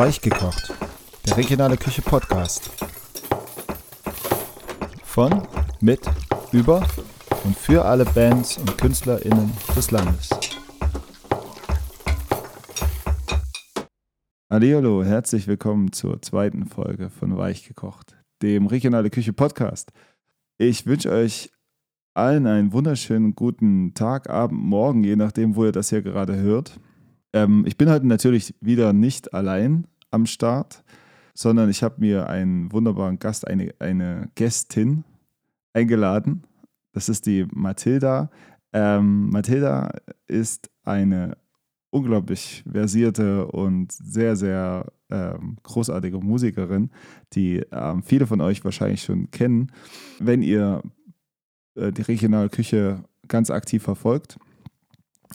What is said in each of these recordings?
Weichgekocht, der regionale Küche Podcast. Von, mit, über und für alle Bands und KünstlerInnen des Landes. Hallo, herzlich willkommen zur zweiten Folge von Weichgekocht, dem regionale Küche Podcast. Ich wünsche euch allen einen wunderschönen guten Tag, Abend, Morgen, je nachdem, wo ihr das hier gerade hört. Ähm, ich bin heute natürlich wieder nicht allein am Start, sondern ich habe mir einen wunderbaren Gast, eine, eine Gästin eingeladen. Das ist die Mathilda. Ähm, Mathilda ist eine unglaublich versierte und sehr, sehr ähm, großartige Musikerin, die ähm, viele von euch wahrscheinlich schon kennen, wenn ihr äh, die regionale Küche ganz aktiv verfolgt.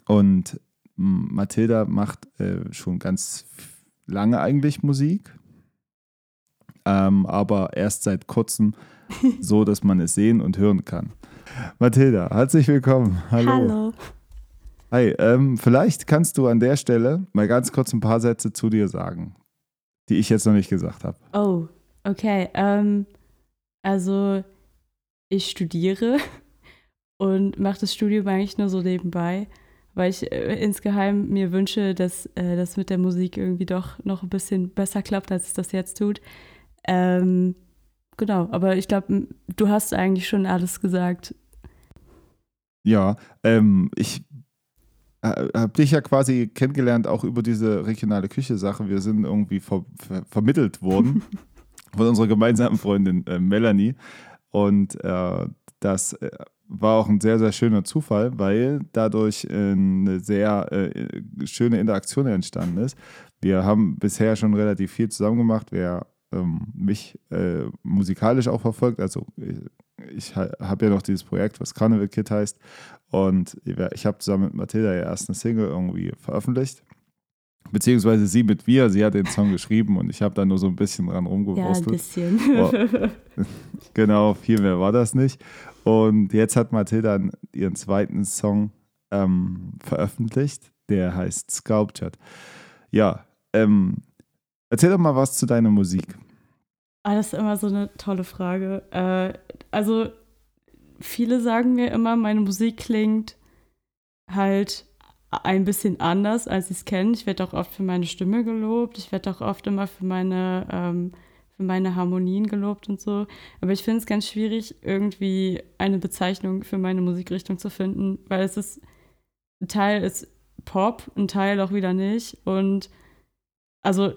Und Mathilda macht äh, schon ganz lange eigentlich Musik, ähm, aber erst seit kurzem so, dass man es sehen und hören kann. Mathilda, herzlich willkommen. Hallo. Hallo. Hi, ähm, vielleicht kannst du an der Stelle mal ganz kurz ein paar Sätze zu dir sagen, die ich jetzt noch nicht gesagt habe. Oh, okay. Ähm, also ich studiere und mache das Studium eigentlich nur so nebenbei weil ich äh, insgeheim mir wünsche, dass äh, das mit der Musik irgendwie doch noch ein bisschen besser klappt, als es das jetzt tut. Ähm, genau, aber ich glaube, du hast eigentlich schon alles gesagt. Ja, ähm, ich habe dich ja quasi kennengelernt, auch über diese regionale Küche-Sache. Wir sind irgendwie ver ver vermittelt worden von unserer gemeinsamen Freundin äh, Melanie. Und äh, das äh, war auch ein sehr, sehr schöner Zufall, weil dadurch äh, eine sehr äh, schöne Interaktion entstanden ist. Wir haben bisher schon relativ viel zusammen gemacht. Wer ähm, mich äh, musikalisch auch verfolgt, also ich, habe ja noch dieses Projekt, was Carnival Kid heißt. Und ich habe zusammen mit Mathilda ja erst eine Single irgendwie veröffentlicht. Beziehungsweise sie mit mir, sie hat den Song geschrieben und ich habe da nur so ein bisschen dran rumgewurstelt. Ja, ein bisschen. Oh, genau, viel mehr war das nicht. Und jetzt hat Mathilda ihren zweiten Song ähm, veröffentlicht, der heißt Sculptured. Ja, ähm, erzähl doch mal was zu deiner Musik. Ah, das ist immer so eine tolle Frage. Äh, also, viele sagen mir immer, meine Musik klingt halt ein bisschen anders, als ich es kenne. Ich werde auch oft für meine Stimme gelobt. Ich werde auch oft immer für meine ähm, für meine Harmonien gelobt und so. Aber ich finde es ganz schwierig, irgendwie eine Bezeichnung für meine Musikrichtung zu finden, weil es ist, ein Teil ist Pop, ein Teil auch wieder nicht. Und also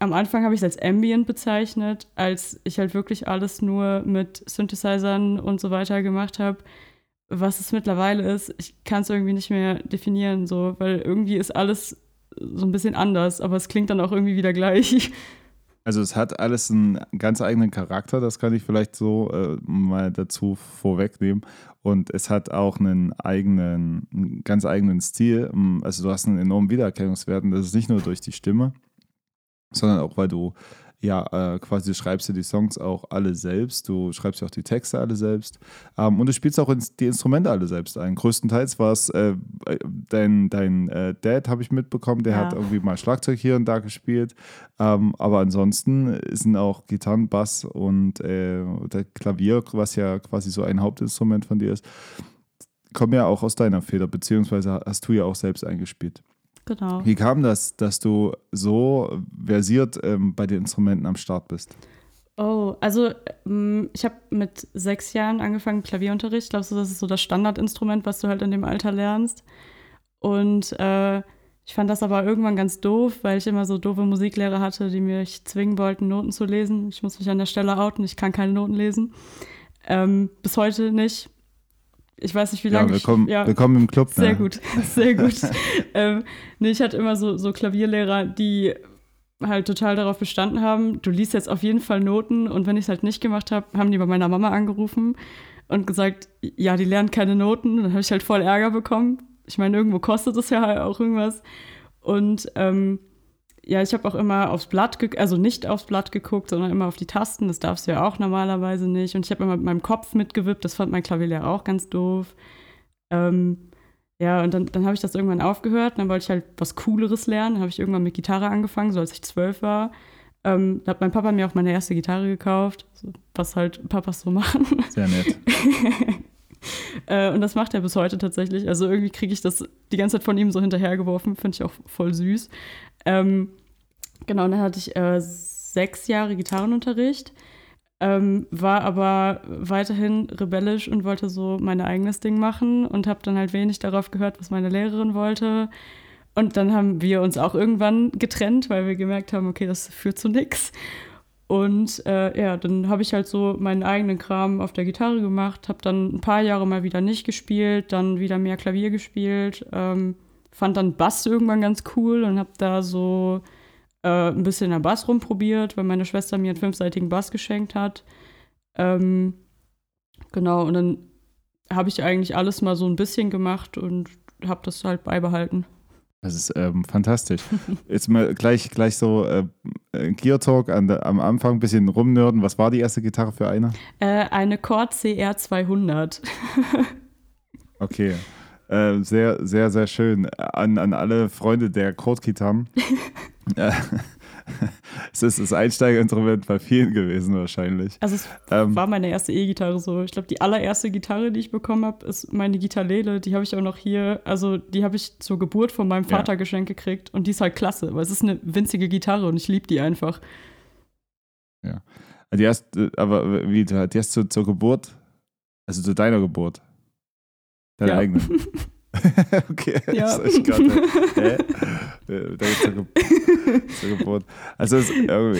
am Anfang habe ich es als Ambient bezeichnet, als ich halt wirklich alles nur mit Synthesizern und so weiter gemacht habe. Was es mittlerweile ist, ich kann es irgendwie nicht mehr definieren, so, weil irgendwie ist alles so ein bisschen anders, aber es klingt dann auch irgendwie wieder gleich. Also es hat alles einen ganz eigenen Charakter, das kann ich vielleicht so äh, mal dazu vorwegnehmen. Und es hat auch einen eigenen, einen ganz eigenen Stil. Also du hast einen enormen Wiedererkennungswert und das ist nicht nur durch die Stimme, sondern auch, weil du ja, äh, quasi schreibst du die Songs auch alle selbst, du schreibst ja auch die Texte alle selbst ähm, und du spielst auch ins, die Instrumente alle selbst ein. Größtenteils war es äh, dein, dein äh, Dad, habe ich mitbekommen, der ja. hat irgendwie mal Schlagzeug hier und da gespielt, ähm, aber ansonsten sind auch Gitarren, Bass und äh, der Klavier, was ja quasi so ein Hauptinstrument von dir ist, kommen ja auch aus deiner Feder, beziehungsweise hast du ja auch selbst eingespielt. Genau. Wie kam das, dass du so versiert ähm, bei den Instrumenten am Start bist? Oh, also ähm, ich habe mit sechs Jahren angefangen Klavierunterricht. Glaubst du, das ist so das Standardinstrument, was du halt in dem Alter lernst? Und äh, ich fand das aber irgendwann ganz doof, weil ich immer so doofe Musiklehrer hatte, die mich zwingen wollten, Noten zu lesen. Ich muss mich an der Stelle outen, ich kann keine Noten lesen. Ähm, bis heute nicht ich weiß nicht, wie lange. Ja, willkommen, ich, ja, willkommen im Club. Sehr ne? gut, sehr gut. ähm, nee, ich hatte immer so, so Klavierlehrer, die halt total darauf bestanden haben, du liest jetzt auf jeden Fall Noten und wenn ich es halt nicht gemacht habe, haben die bei meiner Mama angerufen und gesagt, ja, die lernen keine Noten. Dann habe ich halt voll Ärger bekommen. Ich meine, irgendwo kostet es ja halt auch irgendwas. Und ähm, ja, ich habe auch immer aufs Blatt, also nicht aufs Blatt geguckt, sondern immer auf die Tasten. Das darfst du ja auch normalerweise nicht. Und ich habe immer mit meinem Kopf mitgewippt. Das fand mein Klavierlehrer auch ganz doof. Ähm, ja, und dann, dann habe ich das irgendwann aufgehört. Dann wollte ich halt was Cooleres lernen. Dann habe ich irgendwann mit Gitarre angefangen, so als ich zwölf war. Ähm, da hat mein Papa mir auch meine erste Gitarre gekauft, was halt Papas so machen. Sehr nett. äh, und das macht er bis heute tatsächlich. Also irgendwie kriege ich das die ganze Zeit von ihm so hinterhergeworfen. Finde ich auch voll süß. Ähm, genau, und dann hatte ich äh, sechs Jahre Gitarrenunterricht. Ähm, war aber weiterhin rebellisch und wollte so mein eigenes Ding machen und habe dann halt wenig darauf gehört, was meine Lehrerin wollte. Und dann haben wir uns auch irgendwann getrennt, weil wir gemerkt haben, okay, das führt zu nichts. Und äh, ja, dann habe ich halt so meinen eigenen Kram auf der Gitarre gemacht, habe dann ein paar Jahre mal wieder nicht gespielt, dann wieder mehr Klavier gespielt, ähm, fand dann Bass irgendwann ganz cool und habe da so äh, ein bisschen am Bass rumprobiert, weil meine Schwester mir einen fünfseitigen Bass geschenkt hat. Ähm, genau, und dann habe ich eigentlich alles mal so ein bisschen gemacht und habe das halt beibehalten. Das ist ähm, fantastisch. Jetzt mal gleich, gleich so äh, Gear Talk an am Anfang ein bisschen rumnörden. Was war die erste Gitarre für eine? Äh, eine Chord CR 200. okay. Äh, sehr, sehr, sehr schön. An, an alle Freunde der Chord-Gitarren. es ist das Einsteigerinstrument bei vielen gewesen wahrscheinlich. Also es ähm, war meine erste E-Gitarre so. Ich glaube, die allererste Gitarre, die ich bekommen habe, ist meine Gitarrele. Die habe ich auch noch hier. Also die habe ich zur Geburt von meinem Vater ja. geschenkt gekriegt. Und die ist halt klasse, weil es ist eine winzige Gitarre und ich liebe die einfach. Ja. Die hast, aber wie, die hast du zur Geburt, also zu deiner Geburt, deine ja. eigene. okay, ja. das ich gerade. Hä? Da zur, Ge zur Geburt. Also, es,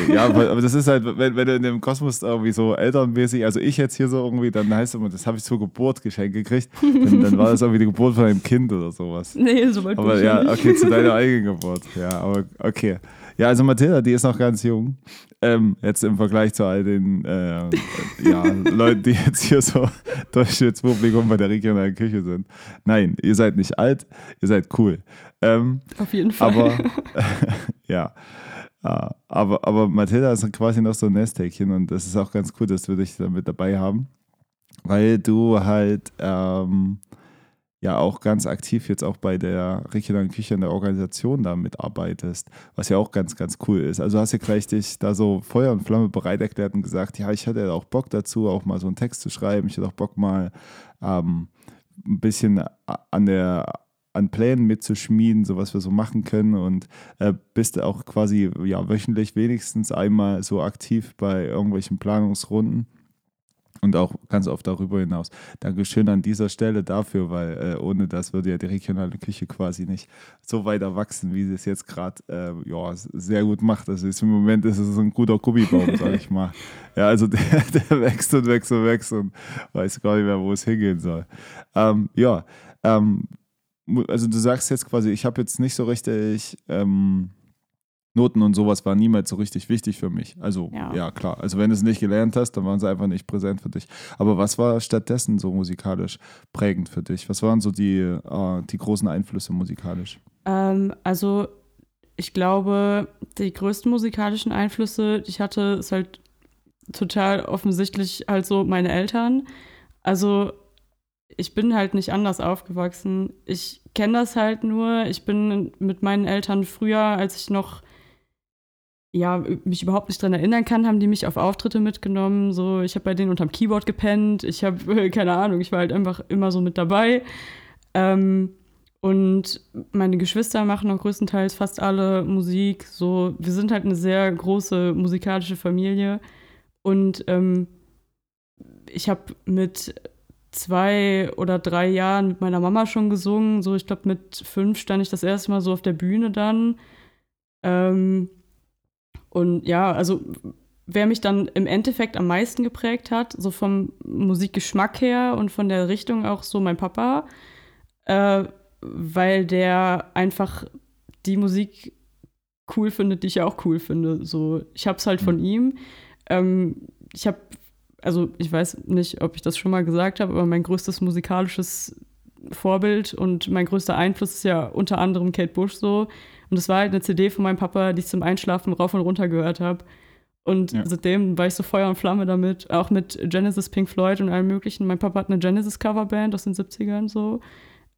ja, aber das ist halt, wenn, wenn du in dem Kosmos irgendwie so elternmäßig, also ich jetzt hier so irgendwie, dann heißt es immer, das habe ich zur Geburt geschenkt gekriegt. Dann, dann, war das irgendwie die Geburt von einem Kind oder sowas. Nee, so weit Aber ja, okay, zu deiner eigenen Geburt. Ja, aber okay. Ja, also Mathilda, die ist noch ganz jung. Ähm, jetzt im Vergleich zu all den äh, ja, Leuten, die jetzt hier so Durchschnittspublikum bei der regionalen Küche sind. Nein, ihr seid nicht alt, ihr seid cool. Ähm, Auf jeden Fall. Aber ja. Aber, aber Mathilda ist quasi noch so ein Nesthäkchen und das ist auch ganz cool, dass wir dich da mit dabei haben, weil du halt ähm, ja auch ganz aktiv jetzt auch bei der regionalen Küche in der Organisation da mitarbeitest, was ja auch ganz, ganz cool ist. Also hast du gleich dich da so Feuer und Flamme bereit erklärt und gesagt, ja, ich hätte auch Bock dazu, auch mal so einen Text zu schreiben. Ich hätte auch Bock mal ähm, ein bisschen an der an Plänen mitzuschmieden, so was wir so machen können und äh, bist auch quasi ja wöchentlich wenigstens einmal so aktiv bei irgendwelchen Planungsrunden und auch ganz oft darüber hinaus. Dankeschön an dieser Stelle dafür, weil äh, ohne das würde ja die regionale Küche quasi nicht so weit erwachsen, wie sie es jetzt gerade äh, ja, sehr gut macht. Also im Moment ist es ein guter Gummibaum, sag ich mal. Ja, also der, der wächst und wächst und wächst und weiß gar nicht mehr, wo es hingehen soll. Ähm, ja, ähm, also du sagst jetzt quasi, ich habe jetzt nicht so richtig ähm, Noten und sowas war niemals so richtig wichtig für mich. Also, ja. ja. klar. Also, wenn du es nicht gelernt hast, dann waren sie einfach nicht präsent für dich. Aber was war stattdessen so musikalisch prägend für dich? Was waren so die, äh, die großen Einflüsse musikalisch? Ähm, also, ich glaube, die größten musikalischen Einflüsse, die ich hatte, ist halt total offensichtlich halt so meine Eltern. Also, ich bin halt nicht anders aufgewachsen. Ich kenne das halt nur. Ich bin mit meinen Eltern früher, als ich noch ja, mich überhaupt nicht dran erinnern kann, haben die mich auf Auftritte mitgenommen. So, ich habe bei denen unterm Keyboard gepennt. Ich habe, keine Ahnung, ich war halt einfach immer so mit dabei. Ähm, und meine Geschwister machen auch größtenteils fast alle Musik. So, wir sind halt eine sehr große musikalische Familie. Und ähm, ich habe mit zwei oder drei Jahren mit meiner Mama schon gesungen. So, ich glaube, mit fünf stand ich das erste Mal so auf der Bühne dann. Ähm, und ja, also wer mich dann im Endeffekt am meisten geprägt hat, so vom Musikgeschmack her und von der Richtung auch so mein Papa, äh, weil der einfach die Musik cool findet, die ich auch cool finde. So, ich hab's halt von mhm. ihm. Ähm, ich habe, also ich weiß nicht, ob ich das schon mal gesagt habe, aber mein größtes musikalisches Vorbild und mein größter Einfluss ist ja unter anderem Kate Bush so. Und das war halt eine CD von meinem Papa, die ich zum Einschlafen rauf und runter gehört habe. Und ja. seitdem war ich so Feuer und Flamme damit, auch mit Genesis, Pink Floyd und allem möglichen. Mein Papa hat eine Genesis-Coverband aus den 70ern so.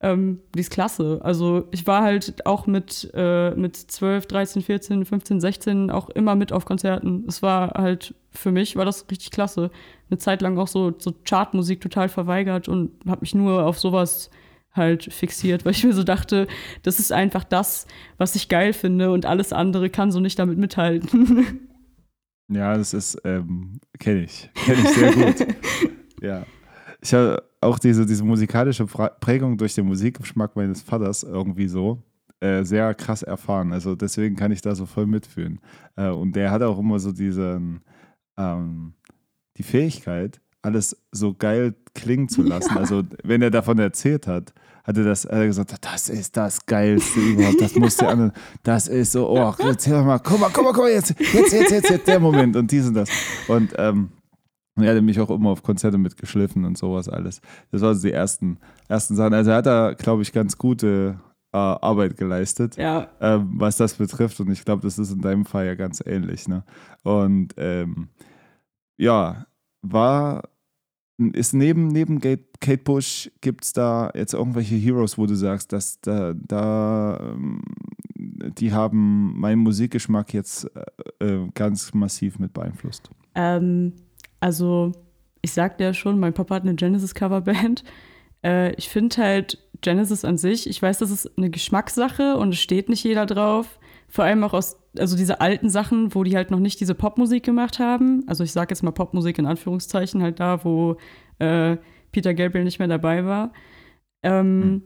ähm, die ist klasse. Also ich war halt auch mit, äh, mit 12, 13, 14, 15, 16 auch immer mit auf Konzerten. Es war halt, für mich war das richtig klasse. Eine Zeit lang auch so, so Chartmusik total verweigert und habe mich nur auf sowas halt fixiert, weil ich mir so dachte, das ist einfach das, was ich geil finde und alles andere kann so nicht damit mithalten. Ja, das ist, ähm, kenne ich. Kenne ich sehr gut. ja. Ich habe auch diese, diese musikalische Prägung durch den Musikgeschmack meines Vaters irgendwie so äh, sehr krass erfahren. Also deswegen kann ich da so voll mitfühlen. Äh, und der hat auch immer so diesen, ähm, die Fähigkeit, alles so geil klingen zu lassen. Ja. Also wenn er davon erzählt hat, hat er das hat er gesagt, das ist das Geilste überhaupt, das muss der andere, das ist so, oh, erzähl mal, guck mal, guck mal, guck mal, jetzt, jetzt, jetzt, jetzt, jetzt der Moment und dies und das. Und ähm, er hat mich auch immer auf Konzerte mitgeschliffen und sowas alles. Das waren so die ersten, ersten Sachen. Also er hat da, glaube ich, ganz gute äh, Arbeit geleistet, ja. ähm, was das betrifft. Und ich glaube, das ist in deinem Fall ja ganz ähnlich. Ne? Und ähm, ja, war ist neben, neben Kate Bush, gibt es da jetzt irgendwelche Heroes, wo du sagst, dass da, da ähm, die haben meinen Musikgeschmack jetzt äh, äh, ganz massiv mit beeinflusst? Ähm, also, ich sagte ja schon, mein Papa hat eine Genesis-Coverband. Äh, ich finde halt Genesis an sich, ich weiß, das ist eine Geschmackssache und es steht nicht jeder drauf. Vor allem auch aus, also diese alten Sachen, wo die halt noch nicht diese Popmusik gemacht haben. Also ich sage jetzt mal Popmusik in Anführungszeichen, halt da, wo äh, Peter Gabriel nicht mehr dabei war. Ähm, mhm.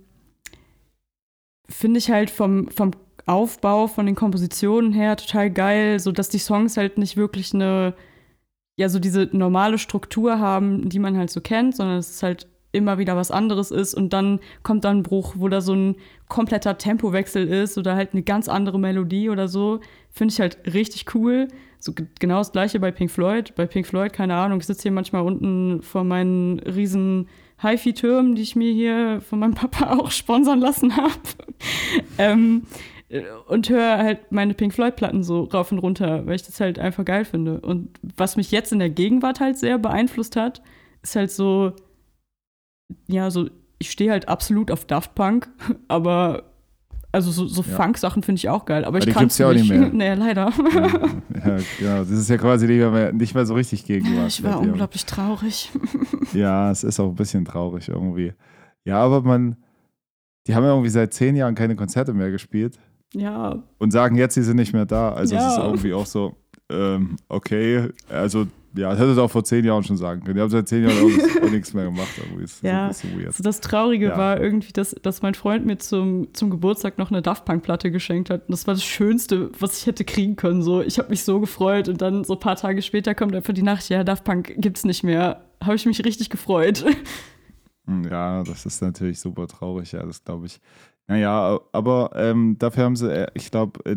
Finde ich halt vom, vom Aufbau, von den Kompositionen her total geil, so dass die Songs halt nicht wirklich eine, ja, so diese normale Struktur haben, die man halt so kennt, sondern es ist halt immer wieder was anderes ist und dann kommt dann ein Bruch, wo da so ein kompletter Tempowechsel ist oder halt eine ganz andere Melodie oder so, finde ich halt richtig cool. So genau das gleiche bei Pink Floyd. Bei Pink Floyd, keine Ahnung, ich sitze hier manchmal unten vor meinen riesen HiFi-Türmen, die ich mir hier von meinem Papa auch sponsern lassen habe. ähm, und höre halt meine Pink Floyd-Platten so rauf und runter, weil ich das halt einfach geil finde. Und was mich jetzt in der Gegenwart halt sehr beeinflusst hat, ist halt so ja, so, ich stehe halt absolut auf Daft Punk, aber also so, so ja. Funk-Sachen finde ich auch geil, aber, aber ich kann es ja auch nicht mehr. nee, leider. Ja, ja, genau. Das ist ja quasi nicht mehr, nicht mehr so richtig gegen was. Ich war unglaublich traurig. ja, es ist auch ein bisschen traurig irgendwie. Ja, aber man, die haben ja irgendwie seit zehn Jahren keine Konzerte mehr gespielt. Ja. Und sagen jetzt, sie sind nicht mehr da. Also es ist irgendwie auch so, ähm, okay, also ja, das hätte es auch vor zehn Jahren schon sagen können. Die haben seit zehn Jahren auch, nichts mehr gemacht. Ist ja, also das Traurige ja. war irgendwie, dass, dass mein Freund mir zum, zum Geburtstag noch eine Daft Punk-Platte geschenkt hat. Und das war das Schönste, was ich hätte kriegen können. So, ich habe mich so gefreut und dann so ein paar Tage später kommt einfach die Nacht, ja, Daft Punk gibt's nicht mehr. Habe ich mich richtig gefreut. Hm, ja, das ist natürlich super traurig, ja, das glaube ich. Naja, aber ähm, dafür haben sie, äh, ich glaube, äh,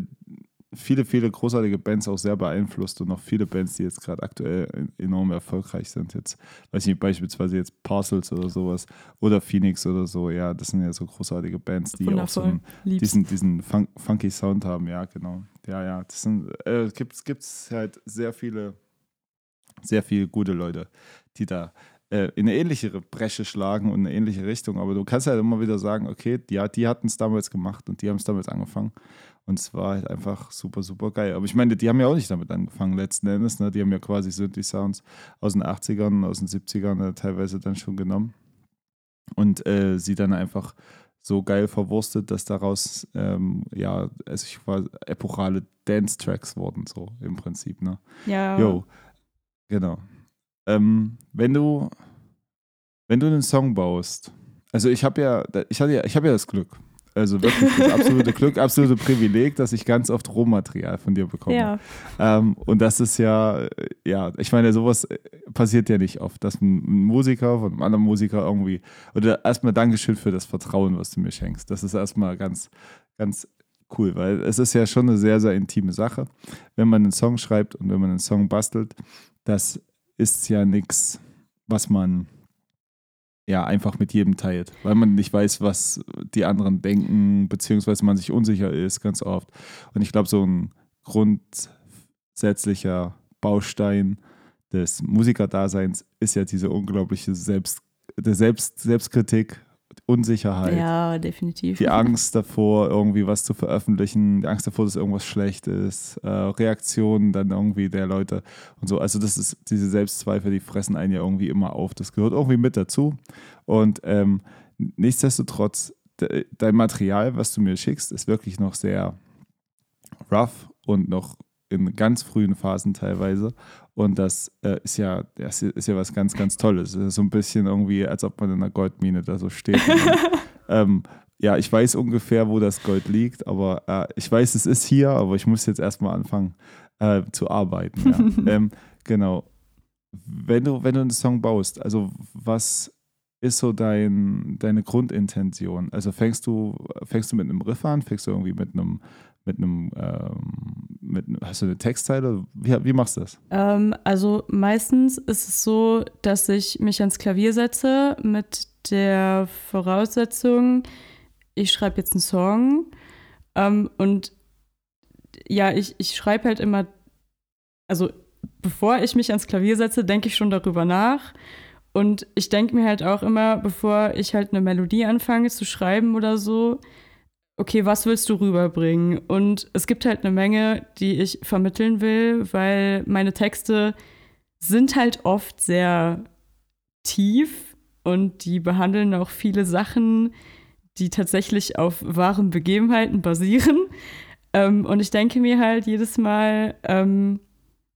viele, viele großartige Bands auch sehr beeinflusst und noch viele Bands, die jetzt gerade aktuell enorm erfolgreich sind. Jetzt, weiß ich nicht, beispielsweise jetzt Parcels oder sowas oder Phoenix oder so, ja, das sind ja so großartige Bands, die Wundervoll. auch so einen, diesen, diesen fun funky Sound haben, ja, genau. Ja, ja, das sind, äh, gibt es halt sehr viele, sehr viele gute Leute, die da äh, in eine ähnliche Bresche schlagen und eine ähnliche Richtung. Aber du kannst halt immer wieder sagen, okay, ja, die hatten es damals gemacht und die haben es damals angefangen. Und es war halt einfach super, super geil. Aber ich meine, die haben ja auch nicht damit angefangen, letzten Endes. Ne? Die haben ja quasi Synthi-Sounds aus den 80ern, aus den 70ern äh, teilweise dann schon genommen. Und äh, sie dann einfach so geil verwurstet, dass daraus, ähm, ja, also ich war epochale Dance-Tracks wurden, so im Prinzip. Ne? Ja. Jo, genau. Ähm, wenn du, wenn du einen Song baust, also ich habe ja, ich hatte ja, ich habe ja das Glück, also wirklich das absolute Glück, absolute Privileg, dass ich ganz oft Rohmaterial von dir bekomme. Ja. Ähm, und das ist ja, ja, ich meine, sowas passiert ja nicht oft, dass ein Musiker von einem anderen Musiker irgendwie, oder erstmal Dankeschön für das Vertrauen, was du mir schenkst. Das ist erstmal ganz, ganz cool, weil es ist ja schon eine sehr, sehr intime Sache, wenn man einen Song schreibt und wenn man einen Song bastelt. Das ist ja nichts, was man ja, einfach mit jedem teilt, weil man nicht weiß, was die anderen denken, beziehungsweise man sich unsicher ist, ganz oft. Und ich glaube, so ein grundsätzlicher Baustein des Musikerdaseins ist ja diese unglaubliche Selbst, der Selbst, Selbstkritik Unsicherheit. Ja, definitiv. Die Angst davor, irgendwie was zu veröffentlichen, die Angst davor, dass irgendwas schlecht ist, äh, Reaktionen dann irgendwie der Leute und so. Also das ist diese Selbstzweifel, die fressen einen ja irgendwie immer auf. Das gehört irgendwie mit dazu. Und ähm, nichtsdestotrotz, de, dein Material, was du mir schickst, ist wirklich noch sehr rough und noch in ganz frühen Phasen teilweise. Und das äh, ist ja, das ist ja was ganz, ganz Tolles. so ein bisschen irgendwie, als ob man in einer Goldmine da so steht. ähm, ja, ich weiß ungefähr, wo das Gold liegt, aber äh, ich weiß, es ist hier, aber ich muss jetzt erstmal anfangen äh, zu arbeiten. Ja. ähm, genau. Wenn du, wenn du einen Song baust, also was ist so dein, deine Grundintention? Also fängst du, fängst du mit einem Riff an, fängst du irgendwie mit einem mit einem, ähm, mit, hast du eine Textzeile? Wie, wie machst du das? Ähm, also meistens ist es so, dass ich mich ans Klavier setze mit der Voraussetzung, ich schreibe jetzt einen Song ähm, und ja, ich, ich schreibe halt immer, also bevor ich mich ans Klavier setze, denke ich schon darüber nach. Und ich denke mir halt auch immer, bevor ich halt eine Melodie anfange zu schreiben oder so, okay, was willst du rüberbringen? Und es gibt halt eine Menge, die ich vermitteln will, weil meine Texte sind halt oft sehr tief und die behandeln auch viele Sachen, die tatsächlich auf wahren Begebenheiten basieren. Ähm, und ich denke mir halt jedes Mal, ähm,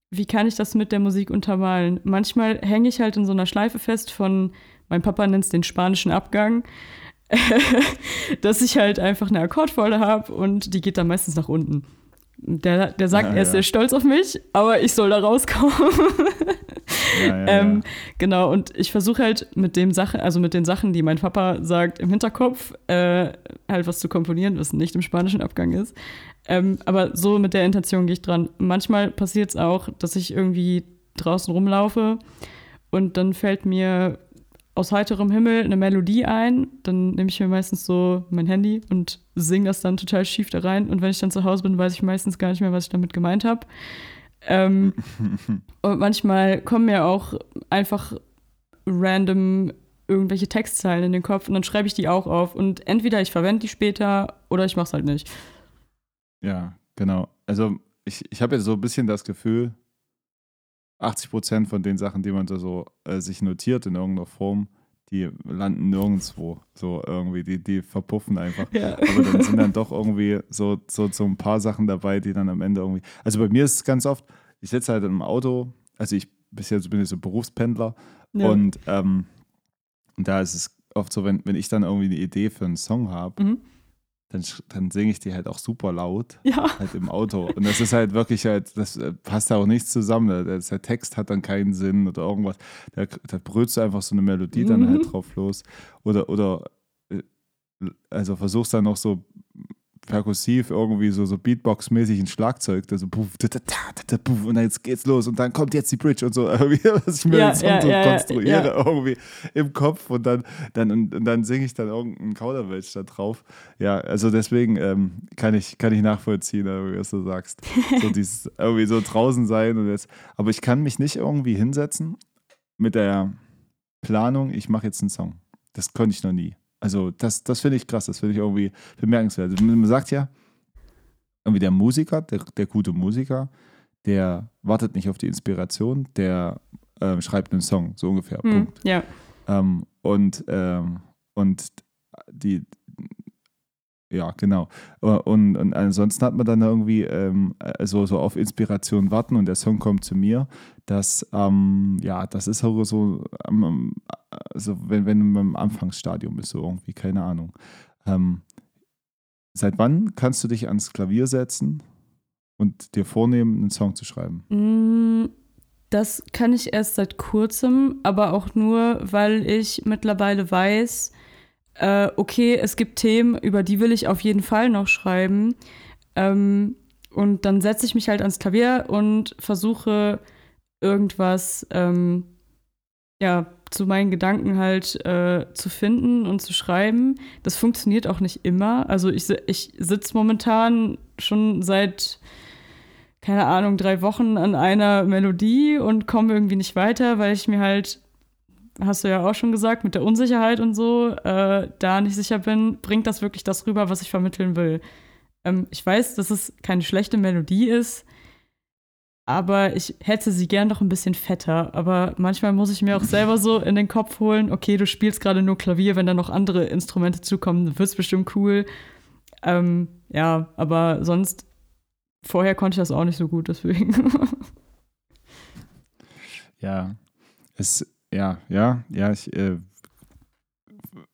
wie kann ich das mit der Musik untermalen? Manchmal hänge ich halt in so einer Schleife fest von, mein Papa nennt es den spanischen Abgang. dass ich halt einfach eine Akkordfolge habe und die geht dann meistens nach unten. Der, der sagt, ja, er ist ja. sehr stolz auf mich, aber ich soll da rauskommen. ja, ähm, genau, und ich versuche halt mit dem Sachen, also mit den Sachen, die mein Papa sagt, im Hinterkopf, äh, halt was zu komponieren, was nicht im spanischen Abgang ist. Ähm, aber so mit der Intention gehe ich dran. Manchmal passiert es auch, dass ich irgendwie draußen rumlaufe und dann fällt mir aus heiterem Himmel eine Melodie ein, dann nehme ich mir meistens so mein Handy und singe das dann total schief da rein. Und wenn ich dann zu Hause bin, weiß ich meistens gar nicht mehr, was ich damit gemeint habe. Ähm, und manchmal kommen mir auch einfach random irgendwelche Textzeilen in den Kopf und dann schreibe ich die auch auf. Und entweder ich verwende die später oder ich mache es halt nicht. Ja, genau. Also ich, ich habe jetzt so ein bisschen das Gefühl, 80 Prozent von den Sachen, die man da so äh, sich notiert in irgendeiner Form, die landen nirgendwo. So irgendwie, die, die verpuffen einfach. Ja. Aber dann sind dann doch irgendwie so, so, so ein paar Sachen dabei, die dann am Ende irgendwie. Also bei mir ist es ganz oft, ich sitze halt im Auto, also ich bis jetzt bin ich so Berufspendler ja. und, ähm, und da ist es oft so, wenn, wenn ich dann irgendwie eine Idee für einen Song habe, mhm dann, dann singe ich die halt auch super laut ja. halt im Auto. Und das ist halt wirklich halt, das äh, passt da auch nichts zusammen. Der, der Text hat dann keinen Sinn oder irgendwas. Da, da brüllst du einfach so eine Melodie mhm. dann halt mhm. drauf los. Oder, oder äh, also versuchst dann noch so perkussiv irgendwie so, so Beatbox-mäßig ein Schlagzeug, da so puff, da, da, da, puff, und dann jetzt geht's los und dann kommt jetzt die Bridge und so, irgendwie, was ich mir ja, ja, so ja, konstruiere irgendwie im Kopf und dann, dann, und, und dann singe ich dann irgendeinen Kauderwelsch da drauf. Ja, also deswegen ähm, kann, ich, kann ich nachvollziehen, was du sagst. So dieses irgendwie so draußen sein und jetzt, aber ich kann mich nicht irgendwie hinsetzen mit der Planung, ich mache jetzt einen Song. Das konnte ich noch nie. Also das, das finde ich krass, das finde ich irgendwie bemerkenswert. Also man sagt ja, irgendwie der Musiker, der, der gute Musiker, der wartet nicht auf die Inspiration, der ähm, schreibt einen Song, so ungefähr. Hm, Punkt. Ja. Ähm, und, ähm, und die, ja, genau. Und, und ansonsten hat man dann irgendwie ähm, so, so auf Inspiration warten und der Song kommt zu mir. Das, ähm, ja, das ist auch so, ähm, also wenn, wenn man im Anfangsstadium ist, so irgendwie, keine Ahnung. Ähm, seit wann kannst du dich ans Klavier setzen und dir vornehmen, einen Song zu schreiben? Mm, das kann ich erst seit kurzem, aber auch nur, weil ich mittlerweile weiß, äh, okay, es gibt Themen, über die will ich auf jeden Fall noch schreiben. Ähm, und dann setze ich mich halt ans Klavier und versuche irgendwas, ähm, ja, zu meinen Gedanken halt äh, zu finden und zu schreiben. Das funktioniert auch nicht immer. Also ich, ich sitze momentan schon seit, keine Ahnung, drei Wochen an einer Melodie und komme irgendwie nicht weiter, weil ich mir halt hast du ja auch schon gesagt, mit der Unsicherheit und so, äh, da nicht sicher bin, bringt das wirklich das rüber, was ich vermitteln will. Ähm, ich weiß, dass es keine schlechte Melodie ist, aber ich hätte sie gern noch ein bisschen fetter. Aber manchmal muss ich mir auch selber so in den Kopf holen, okay, du spielst gerade nur Klavier, wenn da noch andere Instrumente zukommen, wird es bestimmt cool. Ähm, ja, aber sonst, vorher konnte ich das auch nicht so gut, deswegen. ja, es, ja, ja, ja, ich, äh,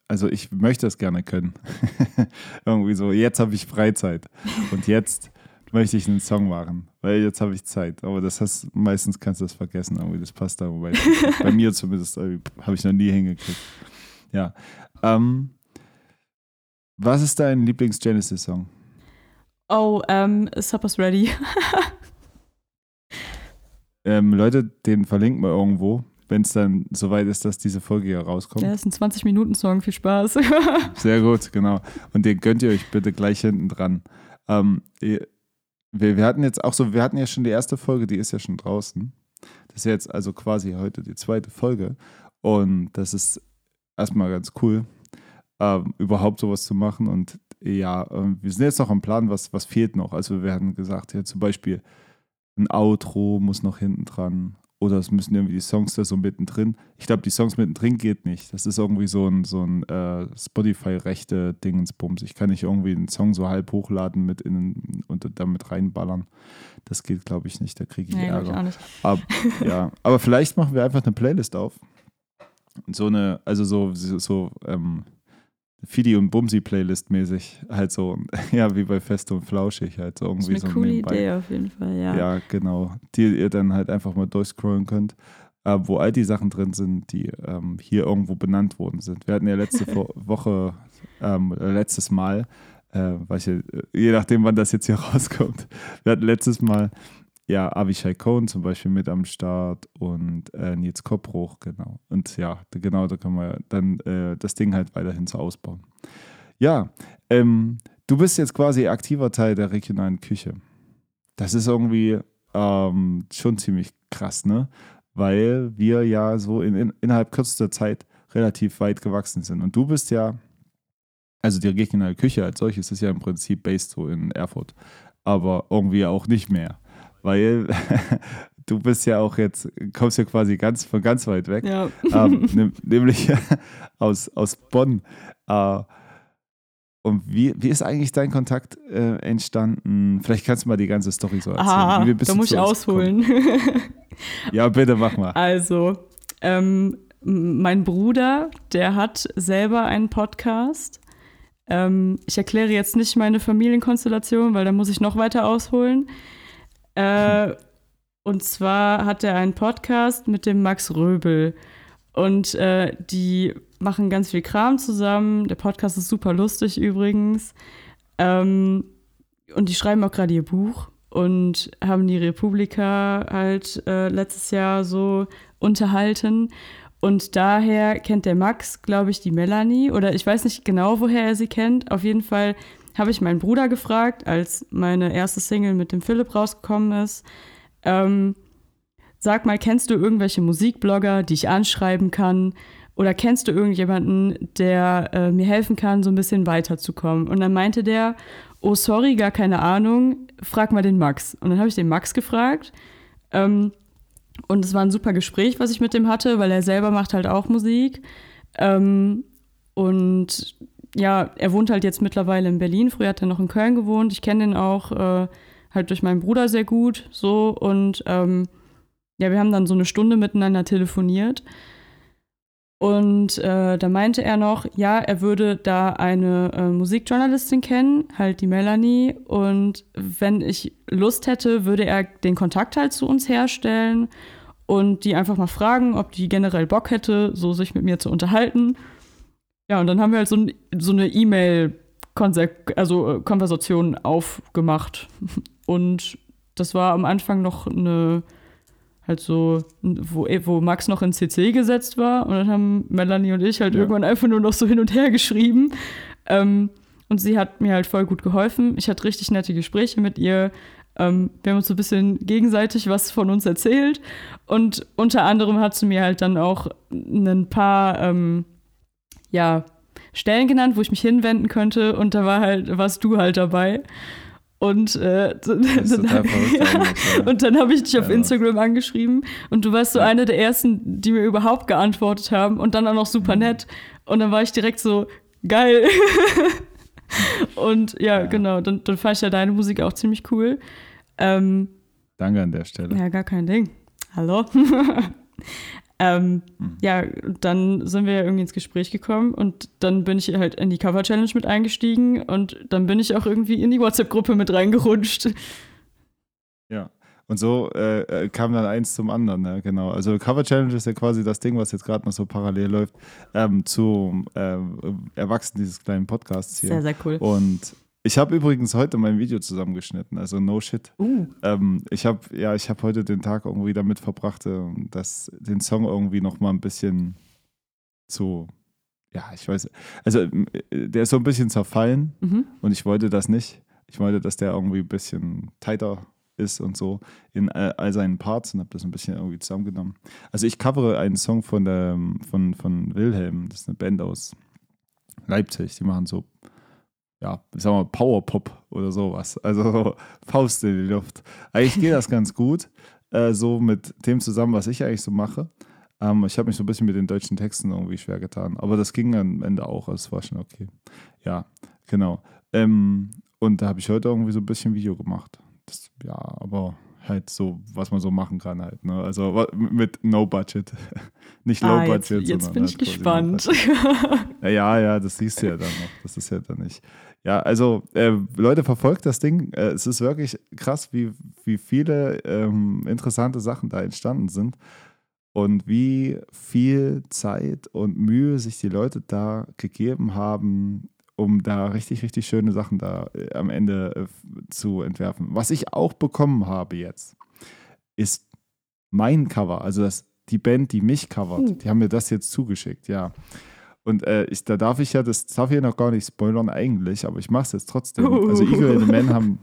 also ich möchte das gerne können. Irgendwie so, jetzt habe ich Freizeit und jetzt möchte ich einen Song machen, weil jetzt habe ich Zeit. Aber das hast meistens kannst du das vergessen, irgendwie das passt da, wobei bei mir zumindest äh, habe ich noch nie hingekriegt. Ja. Ähm, was ist dein Lieblings-Genesis-Song? Oh, ähm, Supper's Ready. ähm, Leute, den verlinken wir irgendwo, wenn es dann soweit ist, dass diese Folge hier rauskommt. Ja, ist ein 20-Minuten-Song, viel Spaß. Sehr gut, genau. Und den könnt ihr euch bitte gleich hinten dran. Ähm, wir, wir hatten jetzt auch so, wir hatten ja schon die erste Folge, die ist ja schon draußen. Das ist jetzt also quasi heute die zweite Folge. Und das ist erstmal ganz cool, ähm, überhaupt sowas zu machen. Und ja, ähm, wir sind jetzt noch am Plan, was, was fehlt noch. Also wir hatten gesagt, ja, zum Beispiel ein Outro muss noch hinten dran. Oder es müssen irgendwie die Songs da so mittendrin. Ich glaube, die Songs mittendrin geht nicht. Das ist irgendwie so ein, so ein äh, Spotify-rechte Dingensbums. Ich kann nicht irgendwie einen Song so halb hochladen mit in, und damit reinballern. Das geht, glaube ich, nicht. Da kriege ich nee, Ärger. Ich auch nicht. Aber, ja. Aber vielleicht machen wir einfach eine Playlist auf. So eine, also so, so, so ähm, Fidi und Bumsi Playlist mäßig halt so ja wie bei Fest und Flauschig halt so irgendwie das ist eine so coole nebenbei. Idee auf jeden Fall ja. Ja genau. Die ihr dann halt einfach mal durchscrollen könnt. Äh, wo all die Sachen drin sind die ähm, hier irgendwo benannt worden sind. Wir hatten ja letzte Woche ähm, letztes Mal äh, ich, je nachdem wann das jetzt hier rauskommt. Wir hatten letztes Mal ja, Avishai Cohn zum Beispiel mit am Start und äh, Nils Koppruch, genau. Und ja, genau, da können wir dann äh, das Ding halt weiterhin so ausbauen. Ja, ähm, du bist jetzt quasi aktiver Teil der regionalen Küche. Das ist irgendwie ähm, schon ziemlich krass, ne? Weil wir ja so in, in, innerhalb kürzester Zeit relativ weit gewachsen sind. Und du bist ja, also die regionale Küche als solches ist ja im Prinzip based so in Erfurt, aber irgendwie auch nicht mehr weil du bist ja auch jetzt, kommst ja quasi ganz von ganz weit weg, ja. ähm, nämlich aus, aus Bonn. Äh, und wie, wie ist eigentlich dein Kontakt äh, entstanden? Vielleicht kannst du mal die ganze Story so erzählen. Ah, da muss ich ausholen. ja, bitte mach mal. Also, ähm, mein Bruder, der hat selber einen Podcast. Ähm, ich erkläre jetzt nicht meine Familienkonstellation, weil da muss ich noch weiter ausholen. Äh, und zwar hat er einen Podcast mit dem Max Röbel. Und äh, die machen ganz viel Kram zusammen. Der Podcast ist super lustig übrigens. Ähm, und die schreiben auch gerade ihr Buch und haben die Republika halt äh, letztes Jahr so unterhalten. Und daher kennt der Max, glaube ich, die Melanie. Oder ich weiß nicht genau, woher er sie kennt. Auf jeden Fall habe ich meinen Bruder gefragt, als meine erste Single mit dem Philipp rausgekommen ist. Ähm, sag mal, kennst du irgendwelche Musikblogger, die ich anschreiben kann? Oder kennst du irgendjemanden, der äh, mir helfen kann, so ein bisschen weiterzukommen? Und dann meinte der, oh sorry, gar keine Ahnung, frag mal den Max. Und dann habe ich den Max gefragt. Ähm, und es war ein super Gespräch, was ich mit dem hatte, weil er selber macht halt auch Musik. Ähm, und ja, er wohnt halt jetzt mittlerweile in Berlin. Früher hat er noch in Köln gewohnt. Ich kenne den auch äh, halt durch meinen Bruder sehr gut. So und ähm, ja, wir haben dann so eine Stunde miteinander telefoniert. Und äh, da meinte er noch, ja, er würde da eine äh, Musikjournalistin kennen, halt die Melanie. Und wenn ich Lust hätte, würde er den Kontakt halt zu uns herstellen und die einfach mal fragen, ob die generell Bock hätte, so sich mit mir zu unterhalten. Ja, und dann haben wir halt so, ein, so eine E-Mail, also äh, Konversation aufgemacht. Und das war am Anfang noch eine, halt so, wo, wo Max noch in CC gesetzt war. Und dann haben Melanie und ich halt ja. irgendwann einfach nur noch so hin und her geschrieben. Ähm, und sie hat mir halt voll gut geholfen. Ich hatte richtig nette Gespräche mit ihr. Ähm, wir haben uns so ein bisschen gegenseitig was von uns erzählt und unter anderem hat sie mir halt dann auch ein paar ähm, ja, Stellen genannt, wo ich mich hinwenden könnte und da war halt, warst du halt dabei. Und, äh, dann, ja. und dann habe ich dich auf ja. Instagram angeschrieben und du warst so ja. eine der ersten, die mir überhaupt geantwortet haben und dann auch noch super mhm. nett. Und dann war ich direkt so, geil. und ja, genau, dann, dann fand ich ja deine Musik auch ziemlich cool. Ähm, Danke an der Stelle. Ja, gar kein Ding. Hallo. Ähm, mhm. Ja, dann sind wir irgendwie ins Gespräch gekommen und dann bin ich halt in die Cover Challenge mit eingestiegen und dann bin ich auch irgendwie in die WhatsApp-Gruppe mit reingerutscht. Ja. Und so äh, äh kam dann eins zum anderen, ne? genau. Also Cover Challenge ist ja quasi das Ding, was jetzt gerade noch so parallel läuft, ähm, zum äh, Erwachsenen dieses kleinen Podcasts hier. Sehr, sehr cool. Und ich habe übrigens heute mein Video zusammengeschnitten, also no shit. Uh. Ähm, ich habe ja, ich habe heute den Tag irgendwie damit verbracht, äh, dass den Song irgendwie noch mal ein bisschen zu, ja, ich weiß, also äh, der ist so ein bisschen zerfallen mhm. und ich wollte das nicht. Ich wollte, dass der irgendwie ein bisschen tighter ist und so in all seinen Parts und habe das ein bisschen irgendwie zusammengenommen. Also ich covere einen Song von der von von Wilhelm, das ist eine Band aus Leipzig, die machen so ja, ich sag Powerpop oder sowas. Also so Faust in die Luft. Eigentlich geht das ganz gut, äh, so mit dem zusammen, was ich eigentlich so mache. Ähm, ich habe mich so ein bisschen mit den deutschen Texten irgendwie schwer getan. Aber das ging am Ende auch, also es war schon okay. Ja, genau. Ähm, und da habe ich heute irgendwie so ein bisschen Video gemacht. Das, ja, aber halt so, was man so machen kann halt. Ne? Also mit No Budget. Nicht Low ah, Budget. Jetzt, jetzt bin halt ich gespannt. ja, ja, ja, das siehst du ja dann noch. Das ist ja dann nicht. Ja, also äh, Leute, verfolgt das Ding. Äh, es ist wirklich krass, wie, wie viele ähm, interessante Sachen da entstanden sind und wie viel Zeit und Mühe sich die Leute da gegeben haben, um da richtig, richtig schöne Sachen da äh, am Ende äh, zu entwerfen. Was ich auch bekommen habe jetzt, ist mein Cover, also das, die Band, die mich covert. Hm. Die haben mir das jetzt zugeschickt, ja. Und äh, ich, da darf ich ja, das darf ich noch gar nicht spoilern eigentlich, aber ich mache es jetzt trotzdem. Uh. Also Eagle and the Man haben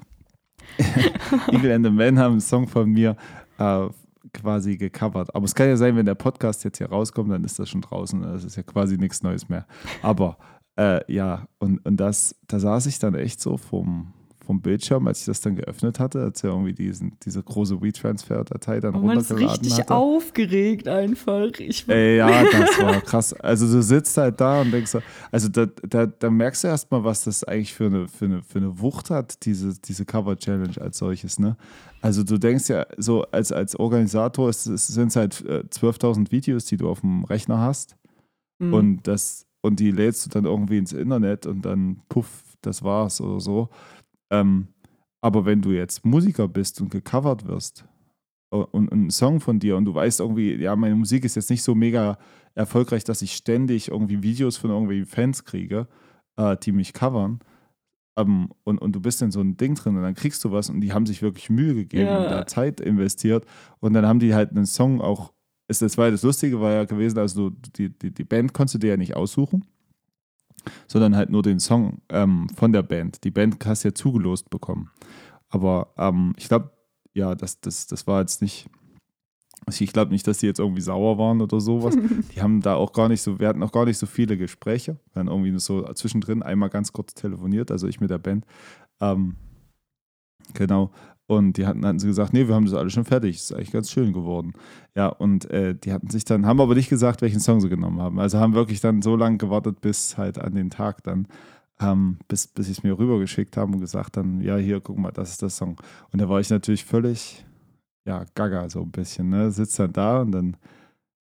Eagle and the Man haben einen Song von mir äh, quasi gecovert. Aber es kann ja sein, wenn der Podcast jetzt hier rauskommt, dann ist das schon draußen. Das ist ja quasi nichts Neues mehr. Aber äh, ja, und, und das, da saß ich dann echt so vom, vom Bildschirm, als ich das dann geöffnet hatte, als er irgendwie diesen, diese große WeTransfer-Datei dann oh, runtergeladen man ist richtig hatte. aufgeregt einfach. Ich Ey, ja, das war krass. Also du sitzt halt da und denkst, also da, da, da merkst du erstmal, was das eigentlich für eine, für eine, für eine Wucht hat, diese, diese Cover-Challenge als solches, ne? Also du denkst ja, so als, als Organisator sind es halt 12.000 äh, Videos, die du auf dem Rechner hast mhm. und das und die lädst du dann irgendwie ins Internet und dann puff, das war's oder so. Ähm, aber wenn du jetzt Musiker bist und gecovert wirst und, ein Song von dir und du weißt irgendwie, ja, meine Musik ist jetzt nicht so mega erfolgreich, dass ich ständig irgendwie Videos von irgendwelchen Fans kriege, äh, die mich covern. Ähm, und, und du bist in so ein Ding drin und dann kriegst du was und die haben sich wirklich Mühe gegeben ja. und da Zeit investiert und dann haben die halt einen Song auch, ist das das Lustige war ja gewesen, also die, die, die Band konntest du dir ja nicht aussuchen sondern halt nur den Song ähm, von der Band. Die Band hast du ja zugelost bekommen. Aber ähm, ich glaube, ja, das, das, das war jetzt nicht. Also ich glaube nicht, dass die jetzt irgendwie sauer waren oder sowas. Die haben da auch gar nicht so, wir hatten auch gar nicht so viele Gespräche. Wir haben irgendwie so zwischendrin einmal ganz kurz telefoniert, also ich mit der Band. Ähm, genau. Und die hatten, hatten sie gesagt, nee, wir haben das alles schon fertig. Ist eigentlich ganz schön geworden. Ja, und äh, die hatten sich dann, haben aber nicht gesagt, welchen Song sie genommen haben. Also haben wirklich dann so lange gewartet, bis halt an den Tag dann, ähm, bis, bis sie es mir rübergeschickt haben und gesagt dann, ja, hier, guck mal, das ist der Song. Und da war ich natürlich völlig, ja, gaga so ein bisschen, ne? Sitzt dann da und dann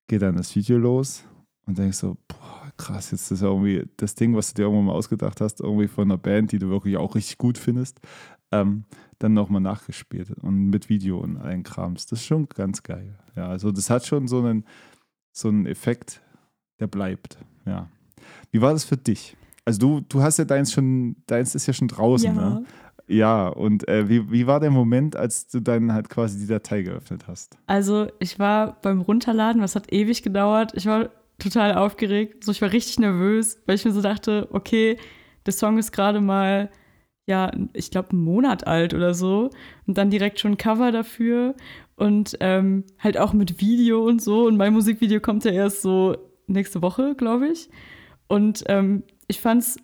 geht dann das Video los und denkst so, boah, krass, jetzt ist irgendwie das Ding, was du dir irgendwann mal ausgedacht hast, irgendwie von einer Band, die du wirklich auch richtig gut findest. Ähm, dann nochmal nachgespielt und mit Video und allen Krams. Das ist schon ganz geil. Ja, also das hat schon so einen, so einen Effekt, der bleibt. Ja. Wie war das für dich? Also du, du hast ja deins schon, deins ist ja schon draußen, ja. ne? Ja, und äh, wie, wie war der Moment, als du dann halt quasi die Datei geöffnet hast? Also ich war beim Runterladen, was hat ewig gedauert. Ich war total aufgeregt. So, ich war richtig nervös, weil ich mir so dachte, okay, der Song ist gerade mal, ja, ich glaube, einen Monat alt oder so. Und dann direkt schon ein Cover dafür. Und ähm, halt auch mit Video und so. Und mein Musikvideo kommt ja erst so nächste Woche, glaube ich. Und ähm, ich fand's,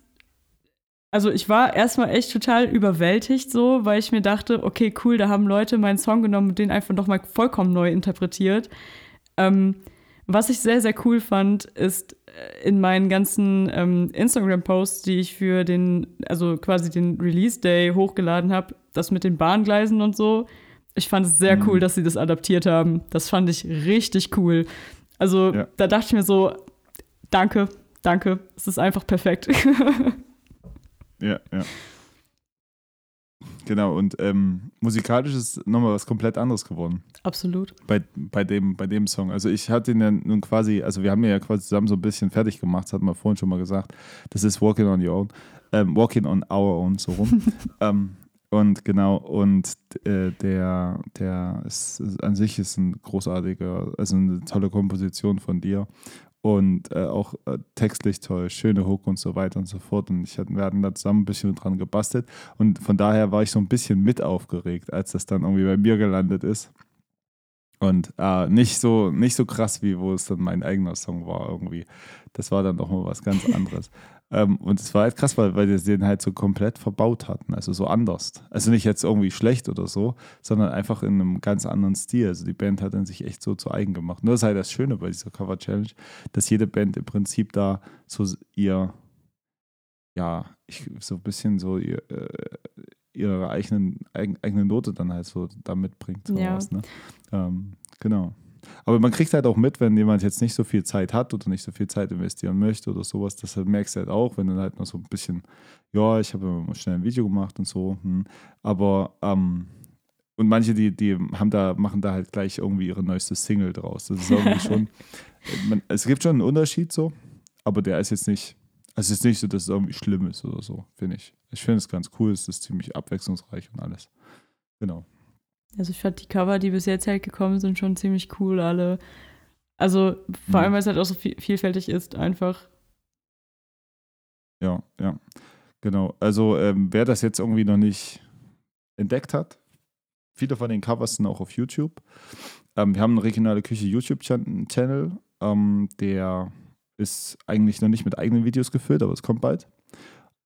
also ich war erstmal echt total überwältigt so, weil ich mir dachte, okay, cool, da haben Leute meinen Song genommen und den einfach nochmal vollkommen neu interpretiert. Ähm, was ich sehr, sehr cool fand, ist äh, in meinen ganzen ähm, Instagram-Posts, die ich für den, also quasi den Release-Day hochgeladen habe, das mit den Bahngleisen und so. Ich fand es sehr mhm. cool, dass sie das adaptiert haben. Das fand ich richtig cool. Also ja. da dachte ich mir so, danke, danke, es ist einfach perfekt. ja, ja. Genau, und ähm, musikalisch ist nochmal was komplett anderes geworden. Absolut. Bei, bei, dem, bei dem Song. Also ich hatte ihn ja nun quasi, also wir haben ja quasi zusammen so ein bisschen fertig gemacht, das hatten wir vorhin schon mal gesagt. Das ist Walking on Your Own. Ähm, Walking on Our Own, so rum. ähm, und genau, und äh, der, der ist, an sich ist ein großartiger, also eine tolle Komposition von dir und äh, auch äh, textlich toll, schöne Hook und so weiter und so fort. Und ich, wir hatten da zusammen ein bisschen dran gebastelt und von daher war ich so ein bisschen mit aufgeregt, als das dann irgendwie bei mir gelandet ist. Und äh, nicht, so, nicht so krass, wie wo es dann mein eigener Song war irgendwie. Das war dann doch mal was ganz anderes. Ähm, und es war halt krass, weil, weil wir den halt so komplett verbaut hatten, also so anders. Also nicht jetzt irgendwie schlecht oder so, sondern einfach in einem ganz anderen Stil. Also die Band hat dann sich echt so zu eigen gemacht. Nur ist halt das Schöne bei dieser Cover Challenge, dass jede Band im Prinzip da so ihr, ja, ich, so ein bisschen so ihr, äh, ihre eigenen, eigene Note dann halt so da mitbringt. Sowas, ja. ne? ähm, genau. Aber man kriegt halt auch mit, wenn jemand jetzt nicht so viel Zeit hat oder nicht so viel Zeit investieren möchte oder sowas, das merkst du halt auch, wenn du halt noch so ein bisschen, ja, ich habe mal schnell ein Video gemacht und so. Hm. Aber ähm, und manche, die, die haben da, machen da halt gleich irgendwie ihre neueste Single draus. Das ist irgendwie schon. Man, es gibt schon einen Unterschied so, aber der ist jetzt nicht. Also es ist nicht so, dass es irgendwie schlimm ist oder so, finde ich. Ich finde es ganz cool, es ist ziemlich abwechslungsreich und alles. Genau. Also ich fand die Cover, die bis jetzt halt gekommen sind, schon ziemlich cool alle. Also vor allem, mhm. weil es halt auch so vielfältig ist, einfach. Ja, ja. Genau. Also ähm, wer das jetzt irgendwie noch nicht entdeckt hat, viele von den Covers sind auch auf YouTube. Ähm, wir haben einen regionale Küche YouTube-Channel, ähm, der ist eigentlich noch nicht mit eigenen Videos gefüllt, aber es kommt bald.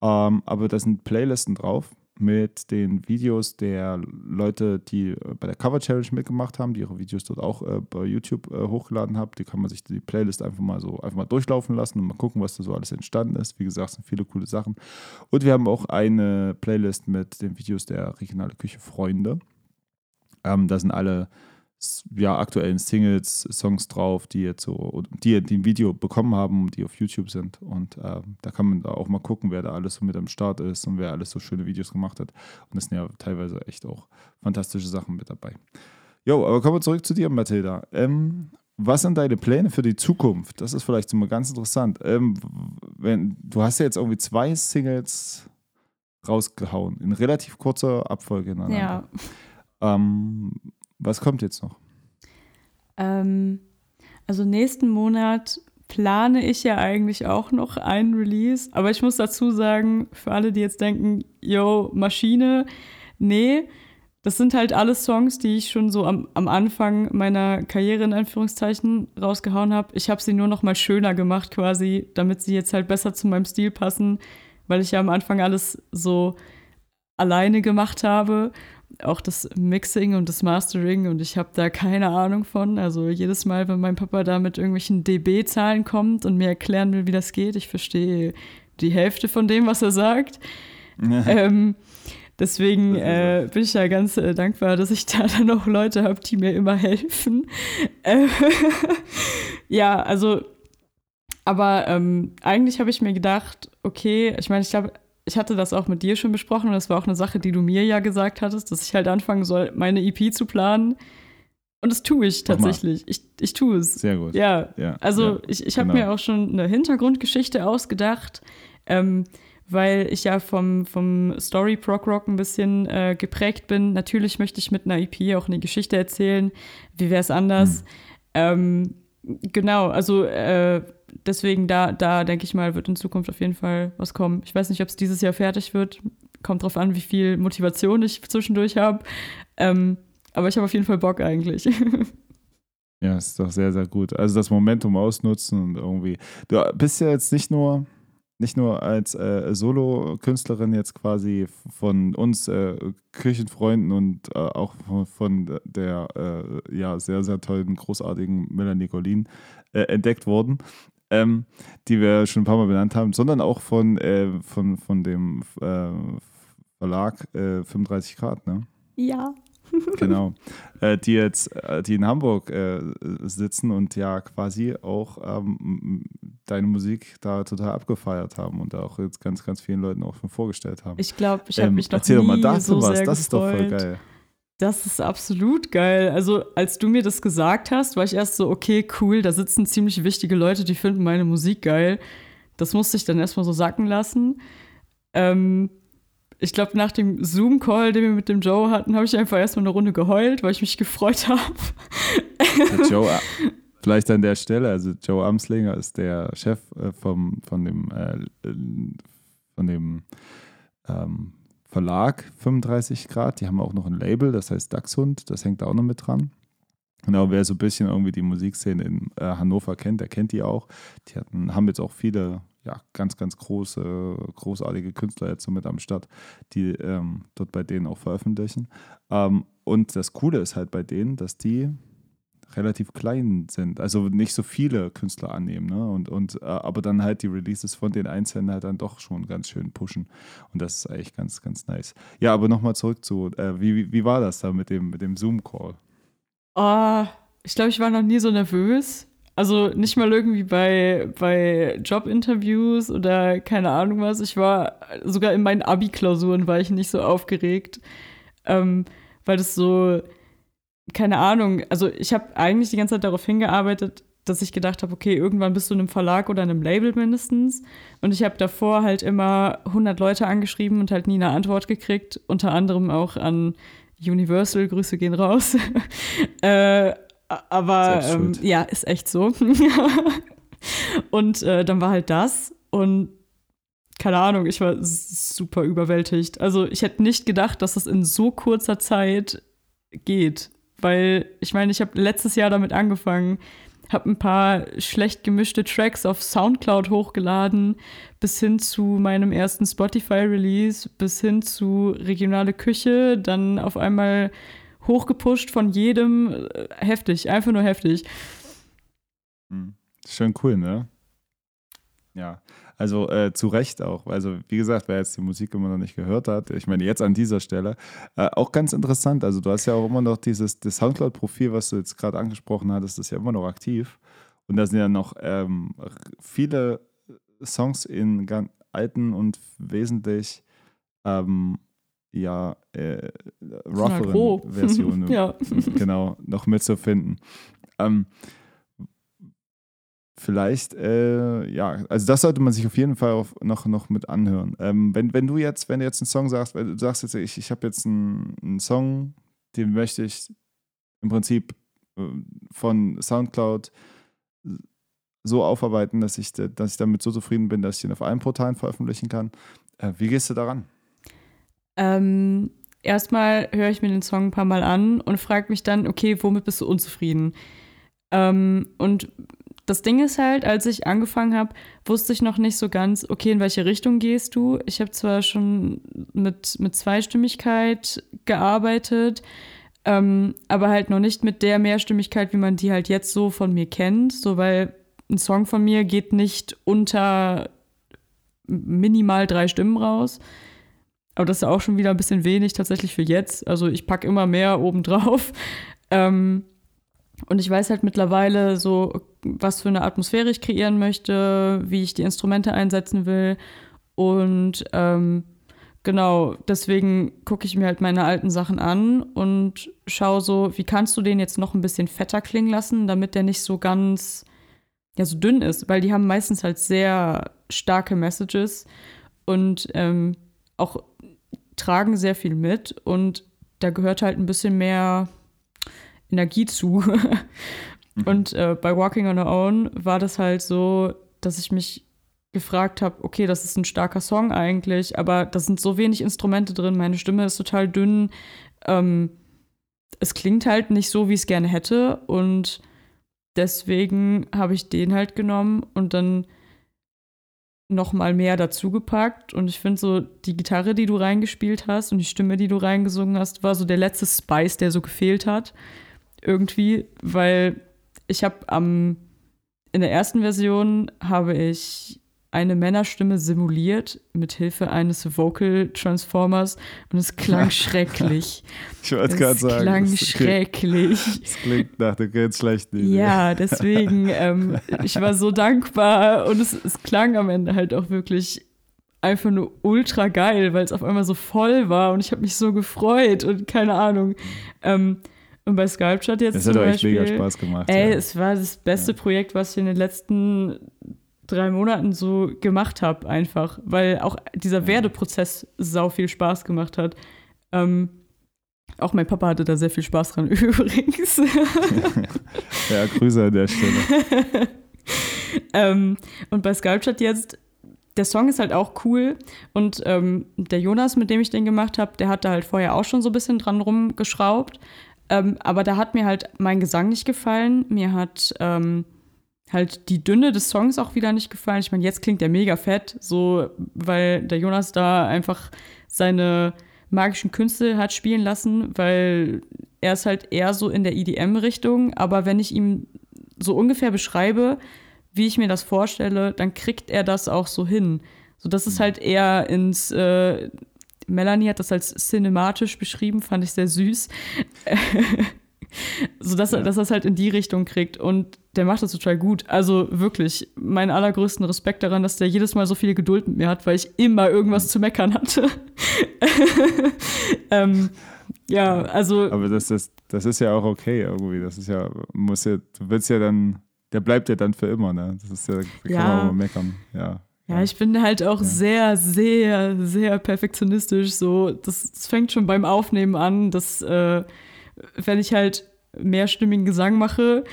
Ähm, aber da sind Playlisten drauf mit den Videos der Leute, die äh, bei der Cover Challenge mitgemacht haben, die ihre Videos dort auch äh, bei YouTube äh, hochgeladen haben. Die kann man sich die Playlist einfach mal so einfach mal durchlaufen lassen und mal gucken, was da so alles entstanden ist. Wie gesagt, sind viele coole Sachen. Und wir haben auch eine Playlist mit den Videos der regionale Küche Freunde. Ähm, da sind alle ja, aktuellen Singles, Songs drauf, die jetzt so, die, die ein Video bekommen haben, die auf YouTube sind. Und äh, da kann man da auch mal gucken, wer da alles so mit am Start ist und wer alles so schöne Videos gemacht hat. Und es sind ja teilweise echt auch fantastische Sachen mit dabei. Jo, aber kommen wir zurück zu dir, Mathilda. Ähm, was sind deine Pläne für die Zukunft? Das ist vielleicht so mal ganz interessant. Ähm, wenn, du hast ja jetzt irgendwie zwei Singles rausgehauen, in relativ kurzer Abfolge. Ja. Ähm, was kommt jetzt noch? Ähm, also nächsten Monat plane ich ja eigentlich auch noch einen Release. Aber ich muss dazu sagen, für alle, die jetzt denken, yo, Maschine, nee, das sind halt alle Songs, die ich schon so am, am Anfang meiner Karriere in Anführungszeichen rausgehauen habe. Ich habe sie nur noch mal schöner gemacht quasi, damit sie jetzt halt besser zu meinem Stil passen, weil ich ja am Anfang alles so alleine gemacht habe auch das Mixing und das Mastering und ich habe da keine Ahnung von. Also jedes Mal, wenn mein Papa da mit irgendwelchen dB-Zahlen kommt und mir erklären will, wie das geht, ich verstehe die Hälfte von dem, was er sagt. ähm, deswegen äh, bin ich ja ganz äh, dankbar, dass ich da dann auch Leute habe, die mir immer helfen. Äh, ja, also, aber ähm, eigentlich habe ich mir gedacht, okay, ich meine, ich glaube, ich hatte das auch mit dir schon besprochen und das war auch eine Sache, die du mir ja gesagt hattest, dass ich halt anfangen soll, meine EP zu planen. Und das tue ich tatsächlich. Ich, ich tue es. Sehr gut. Ja. ja also ja, ich, ich habe genau. mir auch schon eine Hintergrundgeschichte ausgedacht, ähm, weil ich ja vom, vom Story Prog Rock ein bisschen äh, geprägt bin. Natürlich möchte ich mit einer EP auch eine Geschichte erzählen. Wie wäre es anders? Hm. Ähm, genau, also äh, deswegen da, da denke ich mal, wird in Zukunft auf jeden Fall was kommen. Ich weiß nicht, ob es dieses Jahr fertig wird. Kommt drauf an, wie viel Motivation ich zwischendurch habe. Ähm, aber ich habe auf jeden Fall Bock eigentlich. Ja, ist doch sehr, sehr gut. Also das Momentum ausnutzen und irgendwie. Du bist ja jetzt nicht nur, nicht nur als äh, Solo-Künstlerin jetzt quasi von uns äh, Kirchenfreunden und äh, auch von, der äh, ja, sehr, sehr tollen, großartigen Melanie Golin äh, entdeckt worden, ähm, die wir schon ein paar Mal benannt haben, sondern auch von, äh, von, von dem Verlag 35 Grad, ne? Ja. genau. Äh, die jetzt, äh, die in Hamburg äh, sitzen und ja quasi auch ähm, deine Musik da total abgefeiert haben und auch jetzt ganz, ganz vielen Leuten auch schon vorgestellt haben. Ich glaube, ich habe ähm, mich noch Erzähl nie doch mal dazu so was, das ist doch voll gefreut. geil. Das ist absolut geil. Also, als du mir das gesagt hast, war ich erst so, okay, cool, da sitzen ziemlich wichtige Leute, die finden meine Musik geil. Das musste ich dann erstmal so sacken lassen. Ähm, ich glaube, nach dem Zoom-Call, den wir mit dem Joe hatten, habe ich einfach erstmal eine Runde geheult, weil ich mich gefreut habe. Joe, äh, vielleicht an der Stelle, also Joe Amslinger ist der Chef äh, vom, von dem, äh, von dem ähm, Verlag 35 Grad. Die haben auch noch ein Label, das heißt Dachshund, das hängt da auch noch mit dran. Genau, wer so ein bisschen irgendwie die Musikszene in äh, Hannover kennt, der kennt die auch. Die hatten, haben jetzt auch viele ja, ganz, ganz große, großartige Künstler jetzt so mit am Start, die ähm, dort bei denen auch veröffentlichen. Ähm, und das Coole ist halt bei denen, dass die relativ klein sind, also nicht so viele Künstler annehmen, ne? Und, und äh, aber dann halt die Releases von den Einzelnen halt dann doch schon ganz schön pushen. Und das ist eigentlich ganz, ganz nice. Ja, aber nochmal zurück zu, äh, wie, wie, war das da mit dem, mit dem Zoom-Call? Oh, ich glaube, ich war noch nie so nervös. Also nicht mal irgendwie bei, bei Jobinterviews oder keine Ahnung was. Ich war sogar in meinen Abi-Klausuren war ich nicht so aufgeregt, ähm, weil das so, keine Ahnung, also ich habe eigentlich die ganze Zeit darauf hingearbeitet, dass ich gedacht habe, okay, irgendwann bist du in einem Verlag oder in einem Label mindestens. Und ich habe davor halt immer 100 Leute angeschrieben und halt nie eine Antwort gekriegt, unter anderem auch an Universal, Grüße gehen raus. äh, aber ähm, ja, ist echt so. und äh, dann war halt das und keine Ahnung, ich war super überwältigt. Also ich hätte nicht gedacht, dass das in so kurzer Zeit geht, weil ich meine, ich habe letztes Jahr damit angefangen, habe ein paar schlecht gemischte Tracks auf SoundCloud hochgeladen, bis hin zu meinem ersten Spotify-Release, bis hin zu regionale Küche, dann auf einmal hochgepusht von jedem. Äh, heftig, einfach nur heftig. Hm. Schön cool, ne? Ja, also äh, zu Recht auch. Also wie gesagt, wer jetzt die Musik immer noch nicht gehört hat, ich meine jetzt an dieser Stelle, äh, auch ganz interessant. Also du hast ja auch immer noch dieses das Soundcloud-Profil, was du jetzt gerade angesprochen hattest, ist ja immer noch aktiv. Und da sind ja noch ähm, viele Songs in ganz alten und wesentlich ähm, ja, äh, rougheren Versionen ja. genau noch mitzufinden. Ähm, vielleicht, äh, ja, also das sollte man sich auf jeden Fall noch, noch mit anhören. Ähm, wenn, wenn du jetzt, wenn du jetzt einen Song sagst, du sagst jetzt, ich, ich habe jetzt einen, einen Song, den möchte ich im Prinzip äh, von Soundcloud so aufarbeiten, dass ich, dass ich damit so zufrieden bin, dass ich ihn auf allen Portalen veröffentlichen kann. Äh, wie gehst du daran? Ähm, erstmal höre ich mir den Song ein paar Mal an und frage mich dann, okay, womit bist du unzufrieden? Ähm, und das Ding ist halt, als ich angefangen habe, wusste ich noch nicht so ganz, okay, in welche Richtung gehst du? Ich habe zwar schon mit, mit Zweistimmigkeit gearbeitet, ähm, aber halt noch nicht mit der Mehrstimmigkeit, wie man die halt jetzt so von mir kennt. So, weil ein Song von mir geht nicht unter minimal drei Stimmen raus. Aber das ist auch schon wieder ein bisschen wenig tatsächlich für jetzt. Also ich packe immer mehr obendrauf. Ähm, und ich weiß halt mittlerweile so, was für eine Atmosphäre ich kreieren möchte, wie ich die Instrumente einsetzen will. Und ähm, genau, deswegen gucke ich mir halt meine alten Sachen an und schaue so, wie kannst du den jetzt noch ein bisschen fetter klingen lassen, damit der nicht so ganz, ja, so dünn ist, weil die haben meistens halt sehr starke Messages und ähm, auch tragen sehr viel mit und da gehört halt ein bisschen mehr Energie zu. Mhm. Und äh, bei Walking on Our Own war das halt so, dass ich mich gefragt habe, okay, das ist ein starker Song eigentlich, aber da sind so wenig Instrumente drin, meine Stimme ist total dünn. Ähm, es klingt halt nicht so, wie ich es gerne hätte. Und deswegen habe ich den halt genommen und dann noch mal mehr dazu gepackt. Und ich finde so, die Gitarre, die du reingespielt hast und die Stimme, die du reingesungen hast, war so der letzte Spice, der so gefehlt hat. Irgendwie, weil ich habe am in der ersten Version habe ich eine Männerstimme simuliert mit Hilfe eines Vocal Transformers und es klang schrecklich. Ich wollte gerade sagen. Es klang schrecklich. Es klingt nach der ganz schlechten Idee. Ja, deswegen, ähm, ich war so dankbar und es, es klang am Ende halt auch wirklich einfach nur ultra geil, weil es auf einmal so voll war und ich habe mich so gefreut und keine Ahnung. Ähm, und bei Sculpture jetzt. Das hat euch Beispiel, mega Spaß gemacht. Ey, ja. es war das beste Ja. Projekt, was ich in den letzten drei Monaten so gemacht habe, einfach. Weil auch dieser Werdeprozess sau viel Spaß gemacht hat. Ähm, auch mein Papa hatte da sehr viel Spaß dran, übrigens. ja, Grüße an der Stelle. ähm, und bei Sculpture jetzt, der Song ist halt auch cool. Und ähm, der Jonas, mit dem ich den gemacht habe, der hat da halt vorher auch schon so ein bisschen dran rumgeschraubt. Ähm, aber da hat mir halt mein Gesang nicht gefallen. Mir hat ähm, halt die Dünne des Songs auch wieder nicht gefallen. Ich meine, jetzt klingt der mega fett, so, weil der Jonas da einfach seine magischen Künste hat spielen lassen, weil er ist halt eher so in der EDM-Richtung. Aber wenn ich ihm so ungefähr beschreibe, wie ich mir das vorstelle, dann kriegt er das auch so hin. So, das ist halt eher ins. Äh, Melanie hat das als cinematisch beschrieben, fand ich sehr süß. so dass, er, dass er es halt in die Richtung kriegt. Und der macht das total gut. Also wirklich, meinen allergrößten Respekt daran, dass der jedes Mal so viel Geduld mit mir hat, weil ich immer irgendwas zu meckern hatte. ähm, ja, also. Aber das, das, das ist ja auch okay irgendwie. Das ist ja, muss ja, du willst ja dann, der bleibt ja dann für immer, ne? Das ist ja, da kann Ja. man auch meckern. Ja. Ja, ich bin halt auch Ja. sehr, sehr, sehr perfektionistisch. So, das, das fängt schon beim Aufnehmen an, dass äh, wenn ich halt mehrstimmigen Gesang mache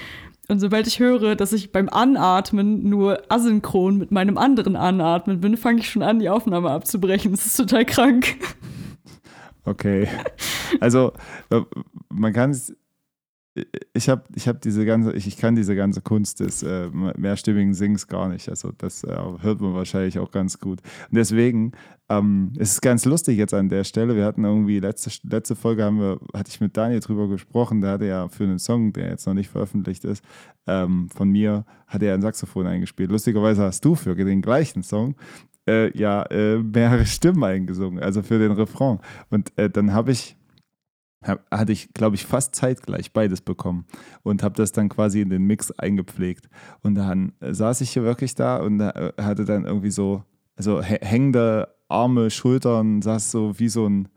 und sobald ich höre, dass ich beim Anatmen nur asynchron mit meinem anderen Anatmen bin, fange ich schon an, die Aufnahme abzubrechen. Das ist total krank. Okay. Also, äh, man kann es. Ich habe ich hab diese ganze, ich, ich kann diese ganze Kunst des äh, mehrstimmigen Sings gar nicht. Also, das äh, hört man wahrscheinlich auch ganz gut. Und deswegen, ähm, es ist ganz lustig jetzt an der Stelle. Wir hatten irgendwie, letzte, letzte Folge haben wir, hatte ich mit Daniel drüber gesprochen. Der hatte ja für einen Song, der jetzt noch nicht veröffentlicht ist, ähm, von mir, hat er ein Saxophon eingespielt. Lustigerweise hast du für den gleichen Song äh, ja äh, mehrere Stimmen eingesungen, also für den Refrain. Und äh, dann habe ich, hatte ich, glaube ich, fast zeitgleich beides bekommen und habe das dann quasi in den Mix eingepflegt. Und dann äh, saß ich hier wirklich da und äh, hatte dann irgendwie so, also hä- hängende Arme, Schultern, saß so wie so ein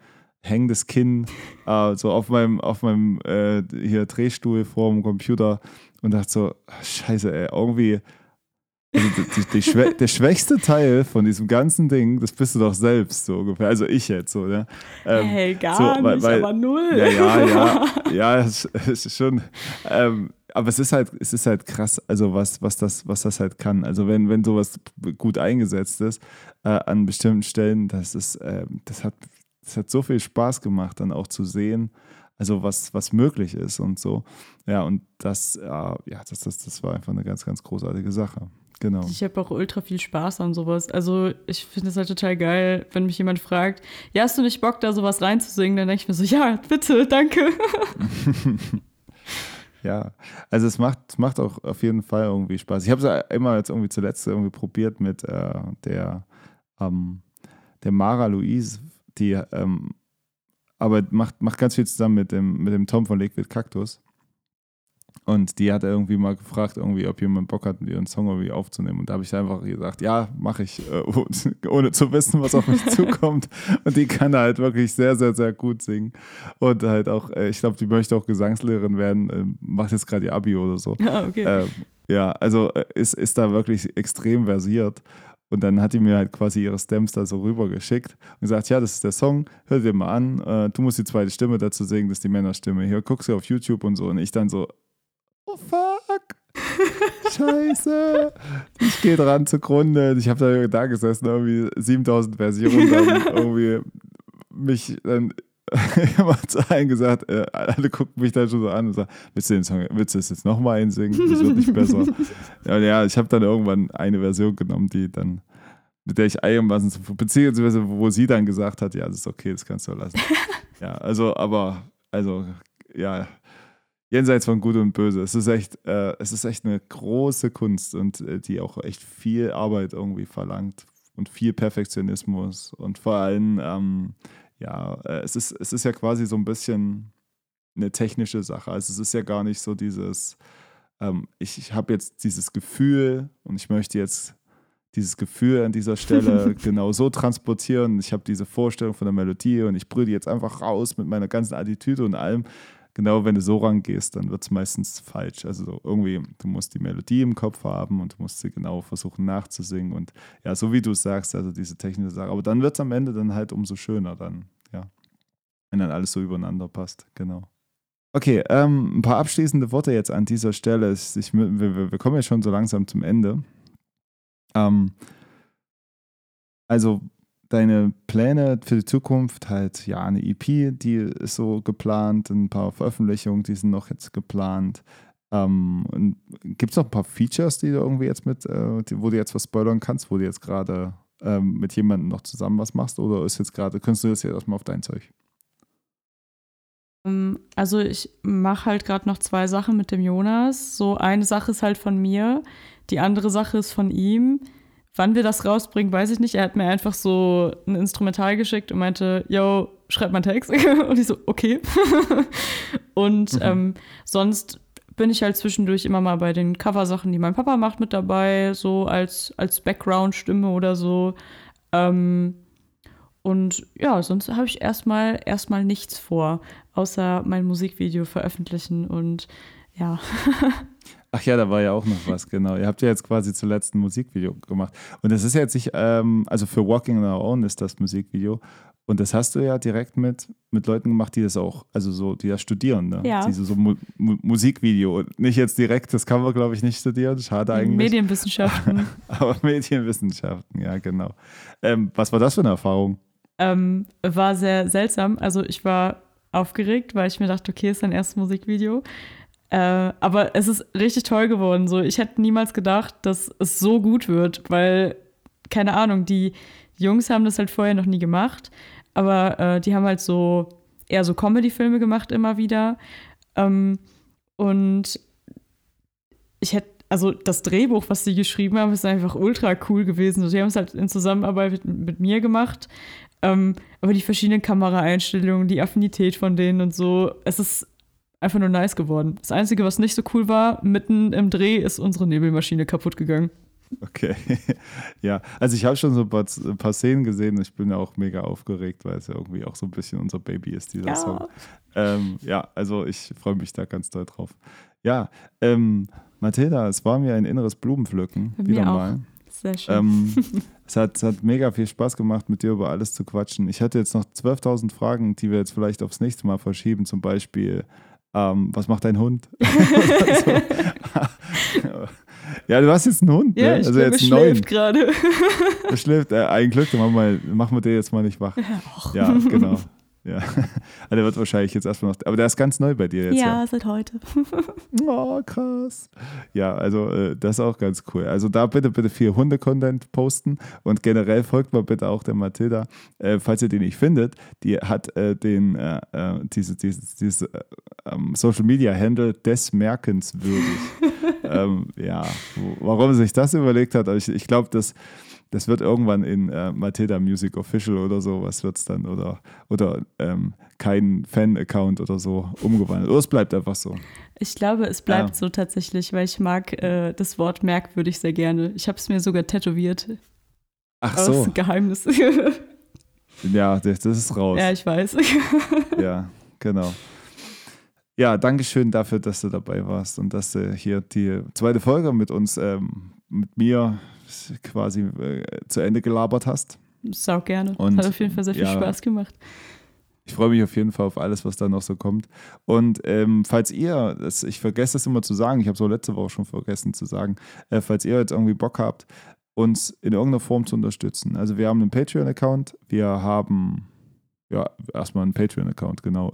hängendes Kinn äh, so auf meinem, auf meinem äh, hier Drehstuhl vor dem Computer und dachte so, scheiße, ey, irgendwie also die, die, die der schwächste Teil von diesem ganzen Ding, das bist du doch selbst, so ungefähr. Also ich jetzt so, ne? Ähm, hey, gar so, weil- nicht, weil- aber null. ja, ja, ja, ja, es, es ist schon. Ähm, aber es ist halt, es ist halt krass, also was, was das, was das halt kann. Also wenn, wenn sowas gut eingesetzt ist äh, an bestimmten Stellen, das ist, ähm, das hat, das hat so viel Spaß gemacht, dann auch zu sehen, also was, was möglich ist und so. Ja, und das, äh, ja, das, das, das war einfach eine ganz, ganz großartige Sache. Genau. Ich habe auch ultra viel Spaß an sowas. Also ich finde es halt total geil, wenn mich jemand fragt, ja, hast du nicht Bock, da sowas reinzusingen? Dann denke ich mir so, ja, bitte, danke. Ja, also es macht, es macht auch auf jeden Fall irgendwie Spaß. Ich habe es immer jetzt irgendwie zuletzt irgendwie probiert mit äh, der, ähm, der Mara Louise, die ähm, aber macht, macht ganz viel zusammen mit dem, mit dem Tom von Liquid Cactus. Und die hat irgendwie mal gefragt, irgendwie, ob jemand Bock hat, ihren Song irgendwie aufzunehmen. Und da habe ich einfach gesagt, ja, mache ich, äh, ohne- zu wissen, was auf mich zukommt. Und die kann halt wirklich sehr, sehr, sehr gut singen. Und halt auch, äh, ich glaube, die möchte auch Gesangslehrerin werden, äh, macht jetzt gerade ihr Abi oder so. Ja, okay. Ähm, ja, also äh, ist, ist da wirklich extrem versiert. Und dann hat die mir halt quasi ihre Stems da so rübergeschickt und gesagt, ja, das ist der Song, hör dir mal an, äh, du musst die zweite Stimme dazu singen, das ist die Männerstimme. Hier, guckst du auf YouTube und so. Und ich dann so, oh fuck. Scheiße. Ich gehe dran zugrunde. Ich habe da, da gesessen, irgendwie 7000 Versionen, dann irgendwie mich dann immer zu allen gesagt, äh, alle gucken mich dann schon so an und sagen, willst du den Song, willst du das jetzt nochmal einsingen? Das wird nicht besser. ja, ja, ich habe dann irgendwann eine Version genommen, die dann, mit der ich einigermaßen, beziehungsweise wo sie dann gesagt hat, ja, das ist okay, das kannst du lassen. ja, also, aber, also, ja, jenseits von Gut und Böse. Es ist echt, äh, es ist echt eine große Kunst und äh, die auch echt viel Arbeit irgendwie verlangt und viel Perfektionismus und vor allem ähm, ja, äh, es, ist, es ist ja quasi so ein bisschen eine technische Sache. Also es ist ja gar nicht so dieses, ähm, ich, ich habe jetzt dieses Gefühl und ich möchte jetzt dieses Gefühl an dieser Stelle genau so transportieren. Ich habe diese Vorstellung von der Melodie und ich brülle jetzt einfach raus mit meiner ganzen Attitüde und allem. Genau, wenn du so rangehst, dann wird es meistens falsch. Also so irgendwie, du musst die Melodie im Kopf haben und du musst sie genau versuchen nachzusingen. Und ja, so wie du sagst, also diese technische Sache. Aber dann wird es am Ende dann halt umso schöner dann, ja. Wenn dann alles so übereinander passt, genau. Okay, ähm, ein paar abschließende Worte jetzt an dieser Stelle. Ich, wir, wir, kommen ja schon so langsam zum Ende. Ähm, also deine Pläne für die Zukunft, halt ja eine EP, die ist so geplant, ein paar Veröffentlichungen, die sind noch jetzt geplant. Ähm, Gibt es noch ein paar Features, die du irgendwie jetzt mit, äh, wo du jetzt was spoilern kannst, wo du jetzt gerade ähm, mit jemandem noch zusammen was machst? Oder ist jetzt gerade, könntest du das jetzt erstmal auf dein Zeug? Ähm, also ich mache halt gerade noch zwei Sachen mit dem Jonas. So eine Sache ist halt von mir, die andere Sache ist von ihm. Wann wir das rausbringen, weiß ich nicht. Er hat mir einfach so ein Instrumental geschickt und meinte, yo, schreib mal einen Text. und ich so, okay. und mhm. ähm, sonst bin ich halt zwischendurch immer mal bei den Coversachen, die mein Papa macht, mit dabei, so als, als Background-Stimme oder so. Ähm, und ja, sonst habe ich erstmal erstmal nichts vor, außer mein Musikvideo veröffentlichen und ja. Ach ja, da war ja auch noch was, genau. Ihr habt ja jetzt quasi zuletzt ein Musikvideo gemacht. Und das ist jetzt nicht, ähm, also für Walking on Our Own ist das Musikvideo. Und das hast du ja direkt mit, mit Leuten gemacht, die das auch, also so, die das studieren, ne? Ja. Diese so Mu Mu Musikvideo. Und nicht jetzt direkt, das kann man, glaube ich, nicht studieren. Schade eigentlich. Medienwissenschaften. Aber Medienwissenschaften, ja, genau. Ähm, was war das für eine Erfahrung? Ähm, war sehr seltsam. Also ich war aufgeregt, weil ich mir dachte, okay, ist dein erstes Musikvideo. Äh, aber es ist richtig toll geworden. So, ich hätte niemals gedacht, dass es so gut wird, weil, keine Ahnung, die Jungs haben das halt vorher noch nie gemacht, aber äh, die haben halt so eher so Comedy-Filme gemacht immer wieder. Ähm, und ich hätte, also das Drehbuch, was sie geschrieben haben, ist einfach ultra cool gewesen. Sie haben es halt in Zusammenarbeit mit, mit mir gemacht. Ähm, aber die verschiedenen Kameraeinstellungen, die Affinität von denen und so, es ist einfach nur nice geworden. Das Einzige, was nicht so cool war, mitten im Dreh ist unsere Nebelmaschine kaputt gegangen. Okay. ja, also ich habe schon so ein paar, ein paar, Szenen gesehen ich bin auch mega aufgeregt, weil es ja irgendwie auch so ein bisschen unser Baby ist, dieser ja. Song. Ähm, ja, also ich freue mich da ganz doll drauf. Ja, ähm, Mathilda, es war mir ein inneres Blumenpflücken. Bei wieder mal. Sehr schön. Ähm, es, hat, es hat mega viel Spaß gemacht, mit dir über alles zu quatschen. Ich hatte jetzt noch 12.000 Fragen, die wir jetzt vielleicht aufs nächste Mal verschieben. Zum Beispiel, ähm, was macht dein Hund? ja, du hast jetzt einen Hund, ja, ne? also jetzt einen neuen. gerade. Er schläft, äh, ein Glück, dann machen wir, machen wir den jetzt mal nicht wach. Ja, genau. Ja, also der wird wahrscheinlich jetzt erstmal noch. Aber der ist ganz neu bei dir jetzt. Ja, ja. seit heute. oh, krass. Ja, also äh, das ist auch ganz cool. Also da bitte, bitte viel Hunde-Content posten und generell folgt mal bitte auch der Mathilda. Äh, falls ihr die nicht findet, die hat äh, den, äh, äh, diese, dieses, dieses äh, ähm, Social Media Handle des Merkens würdig. ähm, ja, warum sich das überlegt hat, ich, ich glaube, dass das wird irgendwann in äh, Matilda Music Official oder so, was wird es dann? Oder, oder ähm, kein Fan-Account oder so umgewandelt. Oder es bleibt einfach so. Ich glaube, es bleibt ja. so tatsächlich, weil ich mag äh, das Wort merkwürdig sehr gerne. Ich habe es mir sogar tätowiert. Ach so. Das ist ein Geheimnis. ja, das, das ist raus. Ja, ich weiß. ja, genau. Ja, danke schön dafür, dass du dabei warst und dass du hier die zweite Folge mit uns, ähm, mit mir quasi äh, zu Ende gelabert hast. Sau gerne. Und, Hat auf jeden Fall sehr viel ja, Spaß gemacht. ich freue mich auf jeden Fall auf alles, was da noch so kommt. Und ähm, falls ihr, das, ich vergesse das immer zu sagen, ich habe es auch letzte Woche schon vergessen zu sagen, äh, falls ihr jetzt irgendwie Bock habt, uns in irgendeiner Form zu unterstützen. Also wir haben einen Patreon-Account, wir haben ja, erstmal einen Patreon-Account, genau.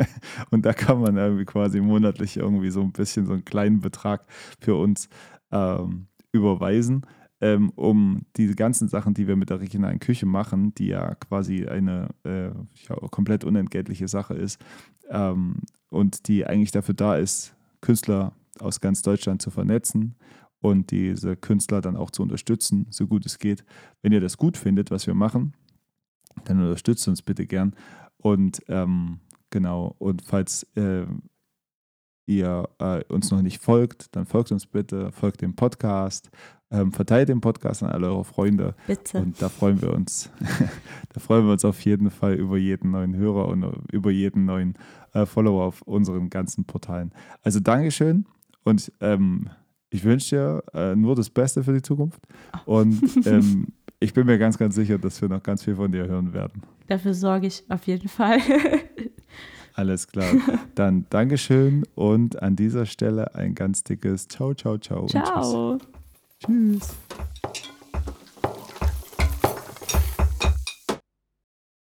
und da kann man irgendwie quasi monatlich irgendwie so ein bisschen so einen kleinen Betrag für uns ähm, überweisen ähm, um diese ganzen Sachen, die wir mit der regionalen Küche machen, die ja quasi eine äh, ja, komplett unentgeltliche Sache ist ähm, und die eigentlich dafür da ist, Künstler aus ganz Deutschland zu vernetzen und diese Künstler dann auch zu unterstützen, so gut es geht. Wenn ihr das gut findet, was wir machen, dann unterstützt uns bitte gern. Und ähm, genau, und falls äh, ihr äh, uns noch nicht folgt, dann folgt uns bitte, folgt dem Podcast, ähm, verteilt den Podcast an alle eure Freunde. Bitte. Und da freuen wir uns. da freuen wir uns auf jeden Fall über jeden neuen Hörer und über jeden neuen äh, Follower auf unseren ganzen Portalen. Also Dankeschön und ähm, ich wünsche dir äh, nur das Beste für die Zukunft. Und ähm, ich bin mir ganz, ganz sicher, dass wir noch ganz viel von dir hören werden. Dafür sorge ich auf jeden Fall. Alles klar. Dann Dankeschön und an dieser Stelle ein ganz dickes Ciao, ciao, ciao. Ciao. Tschüss.